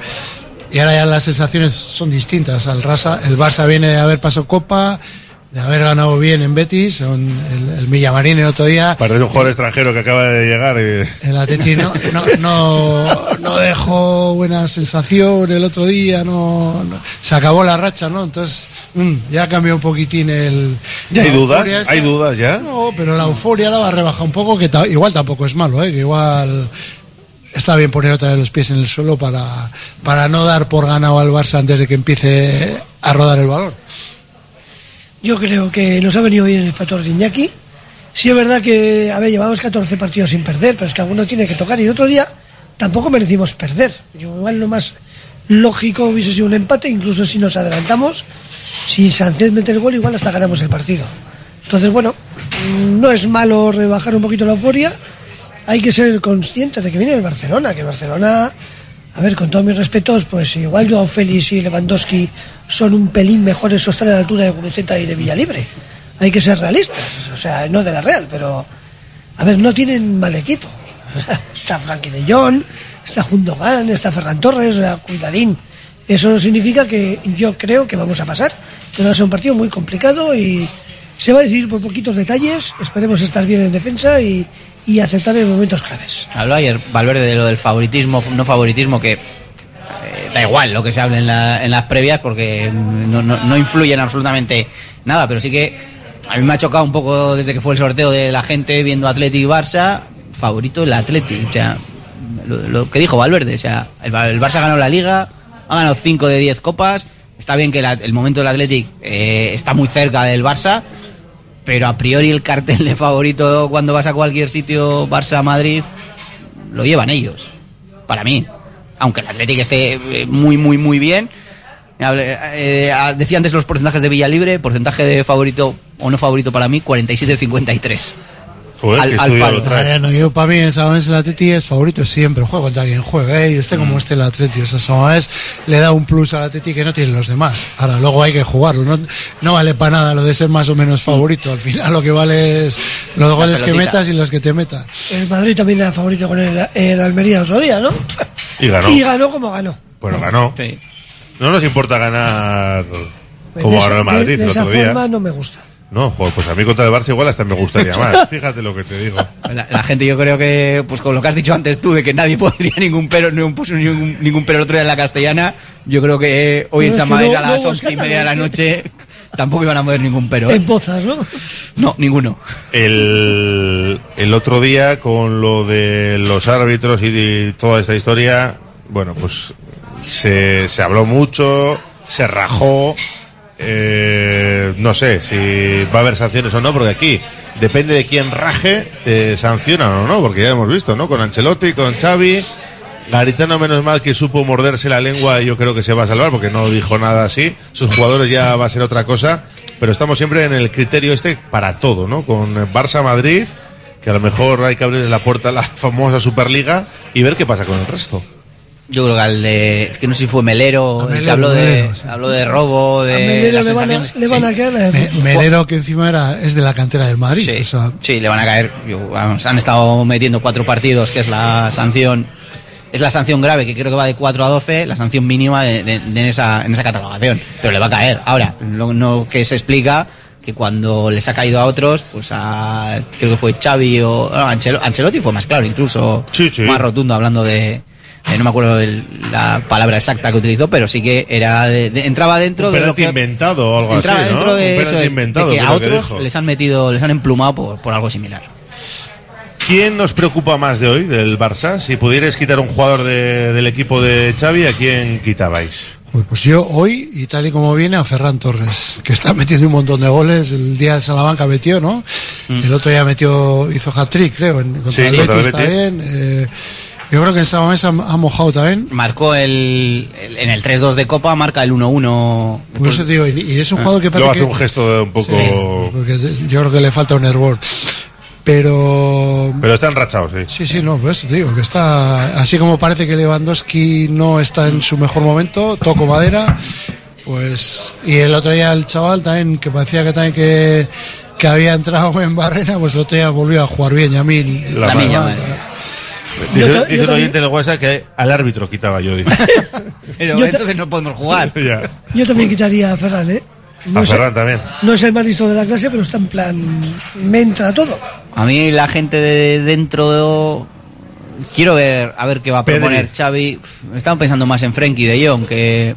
y ahora ya las sensaciones son distintas. Al Rasa, el Barça viene de haber pasado Copa, de haber ganado bien en Betis, son el, el Villamarín el otro día. Parece un jugador extranjero que acaba de llegar. Y... El Atleti no, no, no, no dejó buena sensación el otro día, no, se acabó la racha, ¿no? Entonces, mm, ya cambió un poquitín el... ¿Ya hay dudas? esa. ¿Hay dudas ya? No, pero la euforia la va a rebajar un poco, que igual tampoco es malo, ¿eh? Que igual está bien poner otra vez los pies en el suelo para, para no dar por ganado al Barça antes de que empiece a rodar el balón. Yo creo que nos ha venido bien el factor de Iñaki. Sí es verdad que, a ver, llevamos 14 partidos sin perder, pero es que alguno tiene que tocar. Y el otro día tampoco merecimos perder. Yo, igual lo más lógico hubiese sido un empate, incluso si nos adelantamos, si Sánchez mete el gol, igual hasta ganamos el partido. Entonces, bueno, no es malo rebajar un poquito la euforia. Hay que ser conscientes de que viene el Barcelona, que el Barcelona, a ver, con todos mis respetos, pues igual Joao Félix y Lewandowski son un pelín mejores o están a la altura de Guruceta y de Villalibre. Hay que ser realistas, o sea, no de la Real, pero a ver, no tienen mal equipo. está Frankie de Jong, está Jundogan, está Ferran Torres, cuidadín. Eso significa que yo creo que vamos a pasar. Que va a ser un partido muy complicado y se va a decidir por poquitos detalles. Esperemos estar bien en defensa y, y aceptar en momentos claves. Habló ayer Valverde de lo del favoritismo, no favoritismo, que eh, da igual lo que se hable en, la- en las previas porque no, no, no influyen absolutamente nada, pero sí que a mí me ha chocado un poco desde que fue el sorteo de la gente viendo Atleti y Barça, favorito el Atleti, o sea, lo, lo que dijo Valverde, o sea, el, el Barça ganó la Liga, ha ganado 5 de 10 copas, está bien que la- el momento del Athletic eh, está muy cerca del Barça, pero a priori el cartel de favorito cuando vas a cualquier sitio Barça-Madrid lo llevan ellos, para mí. Aunque el Athletic esté eh, muy, muy, muy bien. Eh, ah, decía antes los porcentajes de Villa Libre, porcentaje de favorito o no favorito para mí, 47-53. Joder, Al- palo. lo traes. Bueno, yo para mí en Samamés el Atleti es favorito siempre, juega contra quien juegue, ¿eh? y esté Mm. como esté el Atleti, o sea, le da un plus al Atleti que no tienen los demás. Ahora, luego hay que jugarlo, no, no vale para nada lo de ser más o menos favorito, al final lo que vale es los goles que metas y los que te metas. El Madrid también era favorito con el, el Almería otro día, ¿no? Y ganó. Y ganó como ganó. Bueno, ganó. No nos importa ganar como de, ganó el Madrid de- de el esa otro día. forma no me gusta. No, joder, pues a mí contra el Barça igual hasta me gustaría más. Fíjate lo que te digo. La, la gente yo creo que, pues con lo que has dicho antes tú, de que nadie pondría ningún pero, no puso ningún, ningún pero el otro día en la castellana, yo creo que eh, hoy No, en San que Mamés no- a no las once y media de la noche tampoco iban a mover ningún pero. ¿eh? En pozas, ¿no? No, ninguno. El, el otro día con lo de los árbitros y, de toda esta historia, bueno, pues se, se habló mucho, se rajó. Eh, no sé si va a haber sanciones o no, porque aquí depende de quién raje, te sancionan o no, porque ya hemos visto, ¿no? Con Ancelotti, con Xavi. Garitano, menos mal que supo morderse la lengua, yo creo que se va a salvar porque no dijo nada así. Sus jugadores ya va a ser otra cosa, pero estamos siempre en el criterio este para todo, ¿no? Con Barça-Madrid, que a lo mejor hay que abrir la puerta a la famosa Superliga y ver qué pasa con el resto. Yo creo que al de, es que no sé si fue Melero, el que Melero, habló de, Melero, sí. habló de robo, A de Melero las le van a, le van a Sí. caer Me- Melero que encima era, es de la cantera del Madrid. Sí, o sea, sí, le van a caer. yo, vamos, han estado metiendo cuatro partidos, que es la sanción. Es la sanción grave, que creo que va de 4 a 12, la sanción mínima de, de- de en, esa, en esa catalogación. Pero le va a caer. Ahora, lo no que se explica que cuando les ha caído a otros, pues a. Creo que fue Xavi o. no, Ancel- Ancelotti fue más claro, incluso más rotundo, hablando de. De no me acuerdo el- la palabra exacta que utilizó, pero sí que era de- de- entraba dentro Un de lo que inventado o algo entraba así, ¿no? de Un eso penalti es, inventado, de que a que otros les han metido, les han emplumado por, por algo similar. ¿Quién nos preocupa más de hoy, del Barça? Si pudierais quitar un jugador de- del equipo de Xavi, ¿a quién quitabais? Pues, pues yo hoy, y tal y como viene, a Ferran Torres, que está metiendo un montón de goles. El día de Salamanca metió, ¿no? El otro día metió, hizo hat-trick, creo, en, contra Sí, el Betis Betis. también. Eh, yo creo que en Salamanca ha, ha mojado también. Marcó el, el- en el 3-2 de Copa, marca el 1-1. Por eso te digo, y, y es un jugador que Luego parece hace que... un gesto de un poco... Sí, porque yo creo que le falta un hervor. Pero Pero están rachados, sí. Sí, sí, no, pues digo que está así como parece que Lewandowski no está en su mejor momento, toco madera, pues y el otro día el chaval también que parecía que también que, que había entrado en barrena, pues el otro día volvió a jugar bien, y a mí La la mía, Dice, Yo dice yo un oyente en el WhatsApp que al árbitro quitaba yo. Dice. Pero Yo entonces no podemos jugar. Ya. Yo también quitaría a Ferran, ¿eh? No A es, Ferran también. no es el más listo de la clase, pero está en plan. Me entra todo. A mí la gente de dentro quiero ver a ver qué va a Pedri. proponer Xavi. Estaba pensando más en Frenkie de Jong que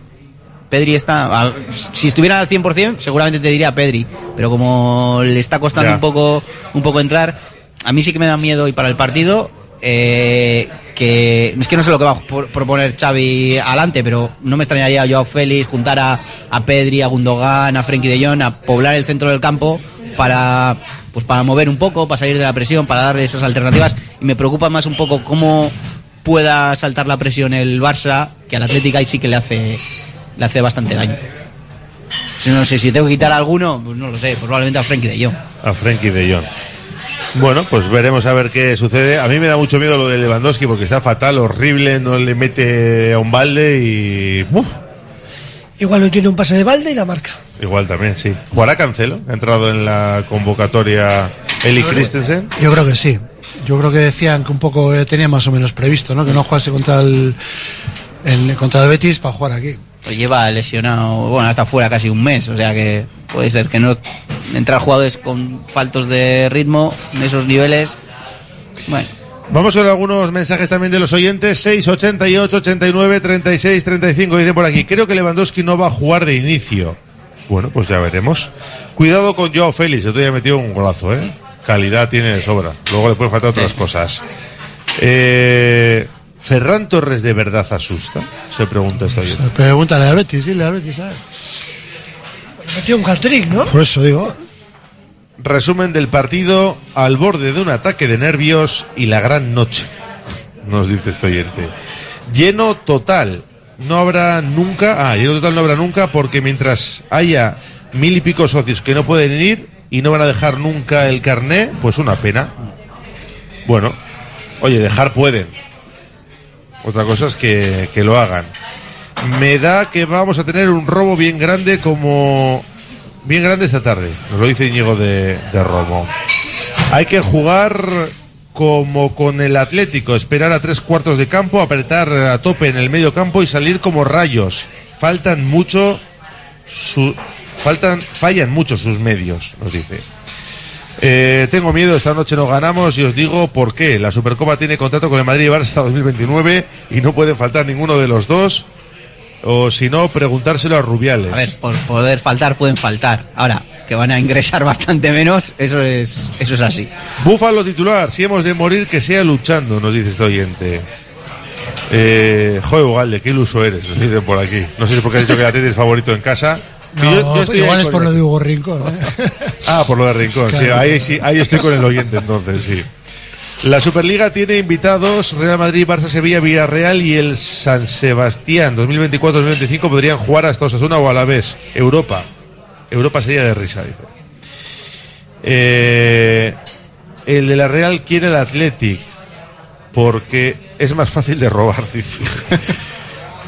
Pedri está si estuviera al 100% seguramente te diría Pedri, pero como le está costando Ya. un poco un poco entrar, a mí sí que me da miedo y para el partido eh, que es que no sé lo que va a proponer Xavi adelante, pero no me extrañaría yo a Félix juntar a, a Pedri, a Gundogan, a Frenkie de Jong a poblar el centro del campo para pues para mover un poco, para salir de la presión, para darle esas alternativas y me preocupa más un poco cómo pueda saltar la presión el Barça, que al Atlético ahí sí que le hace le hace bastante daño. No sé si tengo que quitar alguno, pues no lo sé, probablemente a Frenkie de Jong. A Frenkie de Jong. Bueno, pues veremos a ver qué sucede. A mí me da mucho miedo lo de Lewandowski porque está fatal, horrible, no le mete a un balde y... ¡Uf! Igual no tiene un pase de balde y la marca. igual también, sí. ¿Jugará Cancelo? Ha entrado en la convocatoria Eli Christensen. Yo creo que sí. Yo creo que decían que un poco eh, tenía más o menos previsto, ¿no? Que no jugase contra el, el- contra el Betis para jugar aquí. Pues lleva lesionado, bueno, hasta fuera casi un mes, o sea que puede ser que no entrar jugadores con faltos de ritmo en esos niveles. Bueno, Vamos con algunos mensajes también de los oyentes. 6, 88, 89, 36, 35. Dice por aquí, creo que Lewandowski no va a jugar de inicio. Bueno, pues ya veremos. Cuidado con Joao Félix, el otro día metió un golazo, ¿eh? Calidad tiene de sobra. Luego le pueden faltar otras cosas. Eh, ¿Ferran Torres de verdad asusta? Se pregunta este oyente. Pregúntale al Betis, dile al Betis, ¿sabes? Metió un hat-trick, ¿no? Por eso digo. Resumen del partido al borde de un ataque de nervios y la gran noche, nos dice este oyente. Lleno total, no habrá nunca, ah, lleno total no habrá nunca porque mientras haya mil y pico socios que no pueden ir y no van a dejar nunca el carné, pues una pena. Bueno, oye, dejar pueden. Otra cosa es que, que lo hagan. Me da que vamos a tener un robo bien grande como bien grande esta tarde. Nos lo dice Íñigo de, de Romo. Hay que jugar como con el Atlético, esperar a tres cuartos de campo, apretar a tope en el medio campo y salir como rayos. Faltan mucho, su, faltan, fallan mucho sus medios, nos dice. Eh, tengo miedo, esta noche no ganamos y os digo por qué. La Supercopa tiene contrato con el Madrid y Barça hasta 2029 y no pueden faltar ninguno de los dos. O si no, preguntárselo a Rubiales. a ver, por poder faltar pueden faltar. Ahora, que van a ingresar bastante menos, eso es, eso es así. Búfalo titular, si hemos de morir, que sea luchando, nos dice este oyente. Eh, joder, Ugalde, qué iluso eres, nos dicen por aquí. No sé si es porque has dicho que la Atleti es favorito en casa. No, Yo- yo estoy igual es por lo de Hugo Rincón. ¿eh? Ah, por lo de Rincón, sí, ahí sí, ahí estoy con el oyente entonces, sí. La Superliga tiene invitados Real Madrid, Barça, Sevilla, Villarreal y el San Sebastián. 2024-2025 podrían jugar hasta Osasuna o a la vez. Europa. Europa sería de risa, dice. Eh, el de la Real quiere el Athletic porque es más fácil de robar, dice.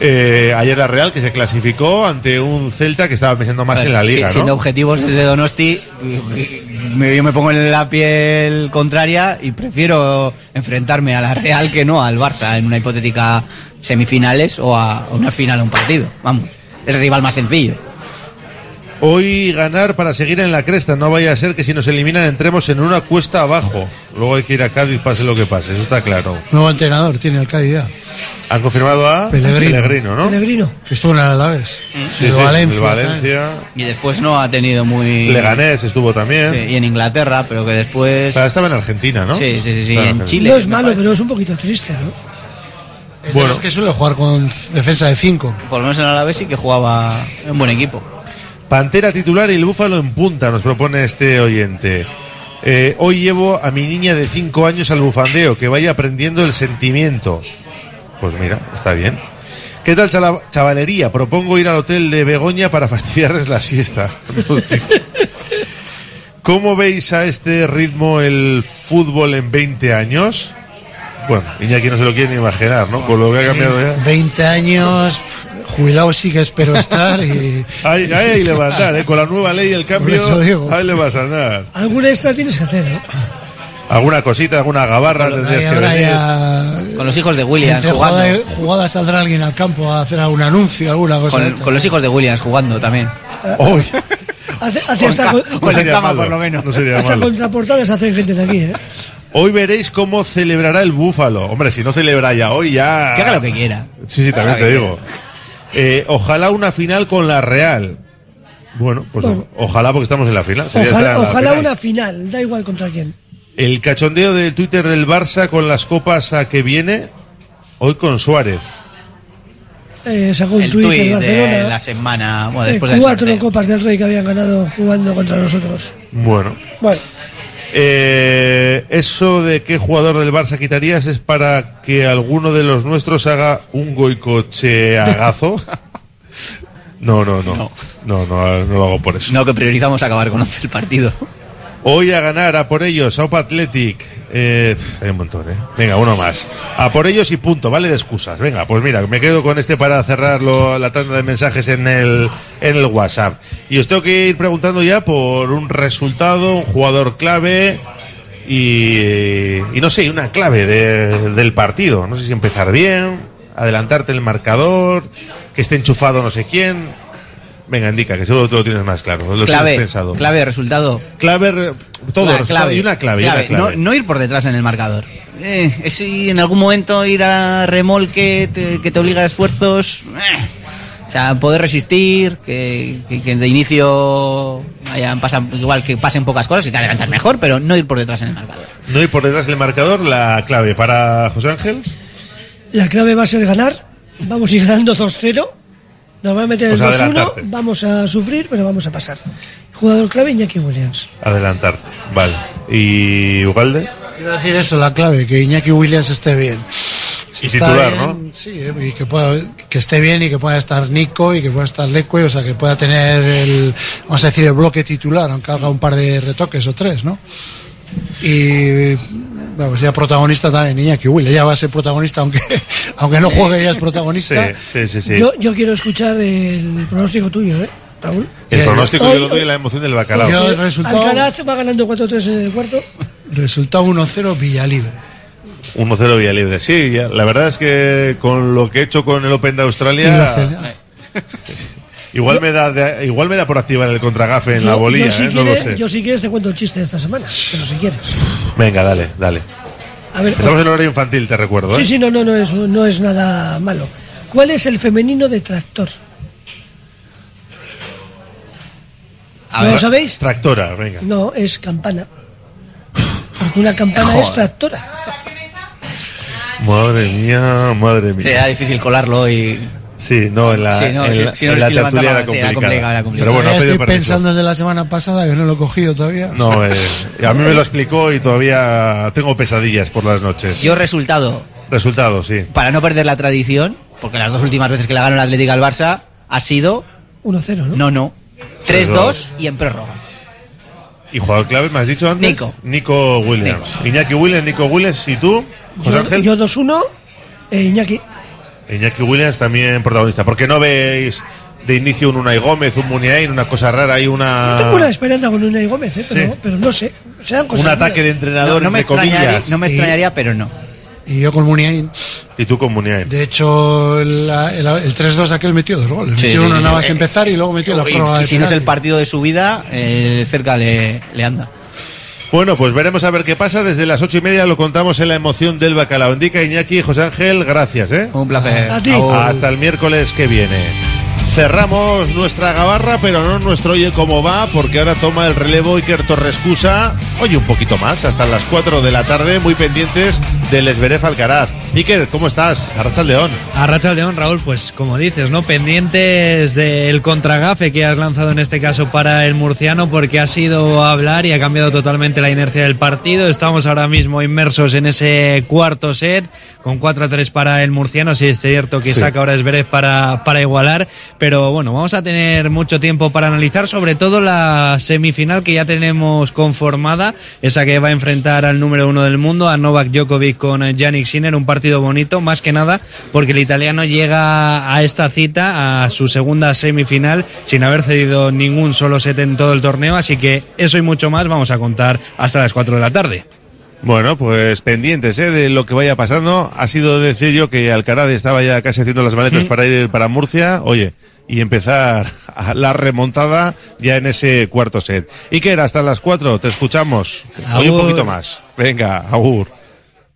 Eh, ayer la Real que se clasificó ante un Celta que estaba pensando más en la liga, si- Siendo objetivos desde Donosti, me- yo me pongo en la piel contraria y prefiero enfrentarme a la Real que no al Barça en una hipotética semifinales o a una final a un partido. Vamos, es el rival más sencillo. Hoy ganar para seguir en la cresta, no vaya a ser que si nos eliminan entremos en una cuesta abajo. Luego hay que ir a Cádiz, pase lo que pase, eso está claro. Nuevo entrenador tiene el Cádiz ya. Han confirmado a Pellegrino. ¿no? Pellegrino. Que estuvo en el Alavés. Sí, El sí, Valencia. el Valencia. Y después no ha tenido muy... Leganés estuvo también. Sí, y en Inglaterra, pero que después... O sea, estaba en Argentina, ¿no? Sí, sí, sí, sí, en. Chile. No es malo, parece. pero es un poquito triste, ¿no? Es de Bueno. los que suele jugar con defensa de 5. Por lo menos en Alavés sí que jugaba en buen equipo. Pantera titular y el Búfalo en punta, nos propone este oyente. Eh, hoy llevo a mi niña de 5 años al bufandeo, que vaya aprendiendo el sentimiento. Pues mira, está bien. ¿Qué tal chavalería? Propongo ir al hotel de Begoña para fastidiarles la siesta. ¿Cómo veis a este ritmo el fútbol en 20 años? Bueno, Iñaki no se lo quiere ni imaginar, ¿no? Con lo que ha cambiado ya. 20 años, jubilado sí que espero estar y... Ahí, ahí hay que levantar, ¿eh? Con la nueva ley y el cambio, eso digo. ahí le vas a andar. Alguna extra tienes que hacer, ¿eh? Alguna cosita, alguna gabarra tendrías Ahí que venir. ya... Con los hijos de Williams Entre jugando. jugada, jugada saldrá alguien al campo a hacer algún anuncio, alguna cosa. Con, con los hijos de Williams jugando también. Uy, Hace, hace hasta, Con- cama, malo, por lo menos. no sería hasta malo. contraportadas hacen gente de aquí, ¿eh? Hoy veréis cómo celebrará el Búfalo. Hombre, si no celebra ya hoy, ya. Que haga lo que quiera. Sí, sí, también te digo. Eh, ojalá una final con la Real. Bueno, pues Bueno. ojalá porque estamos en la final. Sería Ojalá, la ojalá final. una final, da igual contra quién. El cachondeo del Twitter del Barça con las copas a que viene. Hoy con Suárez. Eh, sacó un El Barcelona. de la semana, bueno, eh, después del cuatro sorteo. copas del Rey que habían ganado jugando contra nosotros. Bueno. Bueno, Eh, eso de qué jugador del Barça quitarías es para que alguno de los nuestros haga un goicocheagazo. No, no, no. No, no, no, lo hago por eso. No, que priorizamos acabar con 11 el partido. Hoy a ganar, a por ellos, Aupa Athletic. Eh, hay un montón, ¿eh? Venga, uno más. A por ellos y punto, vale de excusas. Venga, pues mira, me quedo con este para cerrar lo- la tanda de mensajes en el, en el WhatsApp. Y os tengo que ir preguntando ya por un resultado, un jugador clave y, y no sé, una clave de- del partido. No sé si empezar bien, adelantarte el marcador, que esté enchufado no sé quién. Venga, indica, que seguro tú lo tienes más claro. Lo clave, tienes pensado. clave, resultado. Clave, todo, y una clave, y una clave. No, no ir por detrás en el marcador. Eh, es en algún momento ir a remolque te- que te obliga a esfuerzos. eh. O sea, poder resistir, que, que- que de inicio hayan pasan, igual que pasen pocas cosas y te adelantas mejor, pero no ir por detrás en el marcador. No ir por detrás del marcador, la clave para José Ángel. la clave va a ser ganar. Vamos a ir ganando 2-0. Nos va a meter el Pues 2-1. adelantarte. Vamos a sufrir, pero vamos a pasar. Jugador clave Iñaki Williams. Adelantarte. Vale. ¿Y Ugalde? Iba a decir eso, la clave, que Iñaki Williams esté bien. Si Y está titular, bien, ¿no? Sí, eh, y que, pueda, que esté bien y que pueda estar Nico y que pueda estar Leque, o sea, que pueda tener el, vamos a decir, el bloque titular, aunque haga un par de retoques o tres, ¿no? Y, vamos, ya protagonista también Iñaki Williams, ya va a ser protagonista, aunque, aunque no juegue, ya es protagonista. Sí, sí, sí. Yo, yo quiero escuchar el pronóstico tuyo, ¿eh, Raúl? El pronóstico Hoy- yo lo doy la emoción del bacalao. Yo- el resultado- Alcaraz va ganando 4-3 en el cuarto. Resultado 1-0 Villalibre. 1-0 Villalibre. Sí, ya, la verdad es que con lo que he hecho con el Open de Australia, igual me da de- igual me da por activar el contragafe en Yo- la bolilla, yo, si ¿eh? no lo sé. yo si quieres te cuento el chiste de esta semana, pero si quieres. Venga, dale, dale. A ver, Estamos en horario infantil, te recuerdo, ¿eh? sí, sí, no, no, no es, no es nada malo. ¿Cuál es el femenino de tractor? A ¿No ver. lo sabéis? Tractora, venga. No, es campana. Porque una campana Joder. es tractora. Madre mía, madre mía. Era difícil colarlo y. Sí, no, en la, Sí, no, en si- la, si no- en la si tertulia era sí, era complicada. complicado, era complicado. Pero bueno, estoy pensando desde la semana pasada que no lo he cogido todavía. No, eh, a mí me lo explicó y todavía tengo pesadillas por las noches. Yo resultado, Resultado, sí. para no perder la tradición, porque las dos últimas veces que le ganó el Atlético al Barça ha sido 1-0, ¿no? no, no, 3-2 y en prórroga. ¿Y jugador clave me has dicho antes? Nico. Nico Williams. Iñaki Williams, Nico Williams y tú, José Yo, Ángel. yo 2-1, eh, Iñaki. Iñaki Williams también protagonista. ¿Por qué no veis de inicio un Unai Gómez, un Muniain, una cosa rara y una... Tengo una esperanza con Unai Gómez, eh, pero, Sí. pero no sé. Serán cosas un ataque de entrenador, No, no me entre extrañaría, comillas. no me Y- extrañaría, pero no. Y yo con Muniain. Y tú con Muniain. De hecho, el, el, el 3-2 de aquel metió dos goles. Sí, metió sí, uno sí, nada más empezar y luego metió la Y- prórroga y si no es el partido de su vida, eh, cerca le, le anda. Bueno, pues veremos a ver qué pasa. Desde las ocho y media lo contamos en la emoción del bacalao. Indica Iñaki, José Ángel, gracias, ¿eh? Un placer. A ti. Hasta el miércoles que viene. Cerramos nuestra gabarra, pero no nuestro Oye Cómo Va, porque ahora toma el relevo Iker Torrescusa. Oye, un poquito más, hasta las 4 de la tarde, muy pendientes del Esberef Alcaraz. Iker, ¿cómo estás? Arracha León. Arracha León, Raúl, pues como dices, ¿no? Pendientes del contragafe que has lanzado en este caso para el murciano porque ha sido a hablar y ha cambiado totalmente la inercia del partido. Estamos ahora mismo inmersos en ese cuarto set con 4 a 3 para el murciano. Sí, es cierto que Sí. saca ahora Esberef para, para igualar, pero bueno, vamos a tener mucho tiempo para analizar sobre todo la semifinal que ya tenemos conformada, esa que va a enfrentar al número uno del mundo, a Novak Djokovic con Yannick Sinner, un partido bonito, más que nada porque el italiano llega a esta cita, a su segunda semifinal, sin haber cedido ningún solo set en todo el torneo, así que eso y mucho más vamos a contar hasta las 4 de la tarde. Bueno, pues pendientes ¿eh? de lo que vaya pasando. Ha sido decir yo que Alcaraz estaba ya casi haciendo las maletas para ir para Murcia. Oye, y empezar a la remontada ya en ese cuarto set. Era hasta las cuatro, te escuchamos. Hoy un poquito más. Venga, agur.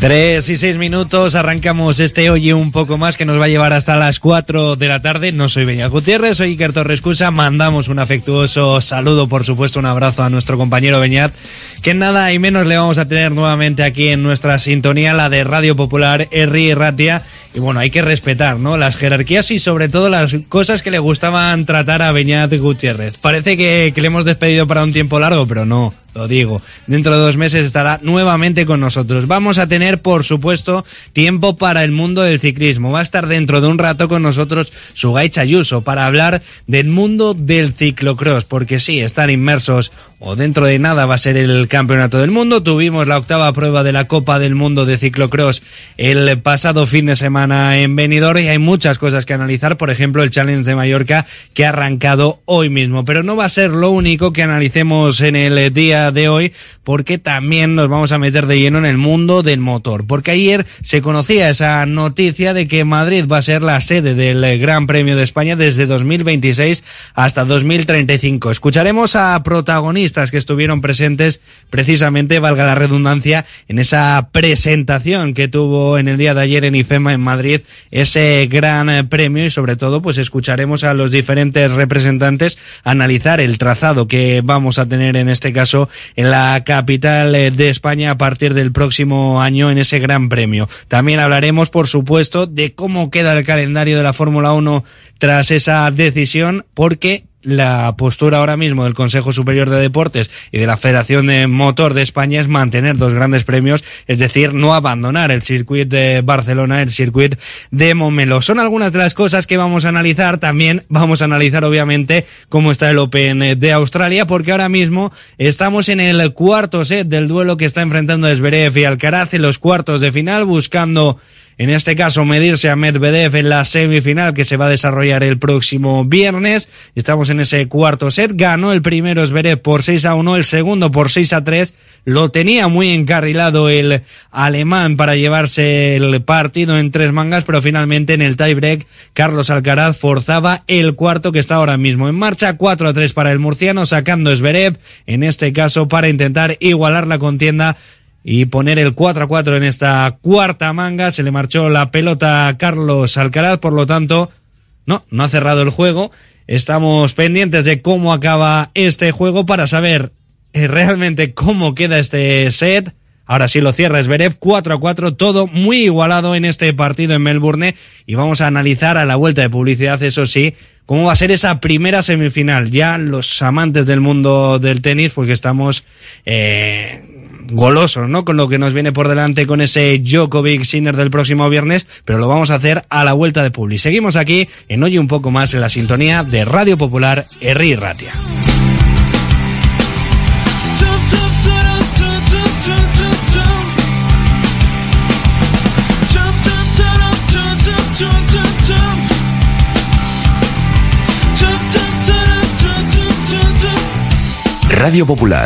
3 y 6 minutos, arrancamos este hoy y un poco más que nos va a llevar hasta las 4 de la tarde. No soy Beñat Gutiérrez, soy Iker Torrescusa. Mandamos un afectuoso saludo, por supuesto, un abrazo a nuestro compañero Beñat, que nada y menos le vamos a tener nuevamente aquí en nuestra sintonía, la de Radio Popular, Erri Ratia. Y bueno, hay que respetar, ¿no? Las jerarquías y sobre todo las cosas que le gustaban tratar a Beñat Gutiérrez. Parece que, que le hemos despedido para un tiempo largo, pero no. Lo digo, dentro de dos meses estará nuevamente con nosotros. Vamos a tener, por supuesto, tiempo para el mundo del ciclismo. Va a estar dentro de un rato con nosotros Sugay Chayuso para hablar del mundo del ciclocross, porque sí, están inmersos o dentro de nada va a ser el campeonato del mundo. Tuvimos la octava prueba de la Copa del Mundo de ciclocross el pasado fin de semana en Benidorm y hay muchas cosas que analizar, por ejemplo, el Challenge de Mallorca que ha arrancado hoy mismo, pero no va a ser lo único que analicemos en el día de hoy porque también nos vamos a meter de lleno en el mundo del motor. Porque ayer se conocía esa noticia de que Madrid va a ser la sede del Gran Premio de España desde 2026 hasta 2035. Escucharemos a protagonistas que estuvieron presentes precisamente, valga la redundancia, en esa presentación que tuvo en el día de ayer en IFEMA en Madrid ese gran premio y sobre todo pues escucharemos a los diferentes representantes analizar el trazado que vamos a tener en este caso en la capital de España a partir del próximo año en ese gran premio. También hablaremos por supuesto de cómo queda el calendario de la Fórmula 1 tras esa decisión porque la postura ahora mismo del Consejo Superior de Deportes y de la Federación de Motor de España es mantener dos grandes premios, es decir, no abandonar el circuito de Barcelona, el circuito de Momelo. Son algunas de las cosas que vamos a analizar. También vamos a analizar, obviamente, cómo está el Open de Australia, porque ahora mismo estamos en el cuarto set del duelo que está enfrentando Zverev y Alcaraz en los cuartos de final, buscando en este caso medirse a Medvedev en la semifinal que se va a desarrollar el próximo viernes. Estamos en ese cuarto set. Ganó el primero Zverev por 6 a 1, el segundo por 6 a 3. Lo tenía muy encarrilado el alemán para llevarse el partido en tres mangas, pero finalmente en el tiebreak Carlos Alcaraz forzaba el cuarto que está ahora mismo en marcha. 4 a 3 para el murciano, sacando Zverev, en este caso para intentar igualar la contienda y poner el 4 a 4 en esta cuarta manga. Se le marchó la pelota a Carlos Alcaraz, por lo tanto, no, no ha cerrado el juego. Estamos pendientes de cómo acaba este juego para saber eh, realmente cómo queda este set. Ahora sí lo cierra Zverev 4 a 4, todo muy igualado en este partido en Melbourne y vamos a analizar a la vuelta de publicidad, eso sí, cómo va a ser esa primera semifinal. Ya los amantes del mundo del tenis, porque estamos eh, golosos, ¿no? Con lo que nos viene por delante con ese Djokovic Sinner del próximo viernes, pero lo vamos a hacer a la vuelta de Publi. Seguimos aquí en Oye un poco más en la sintonía de Radio Popular Erri Ratia. Radio Popular,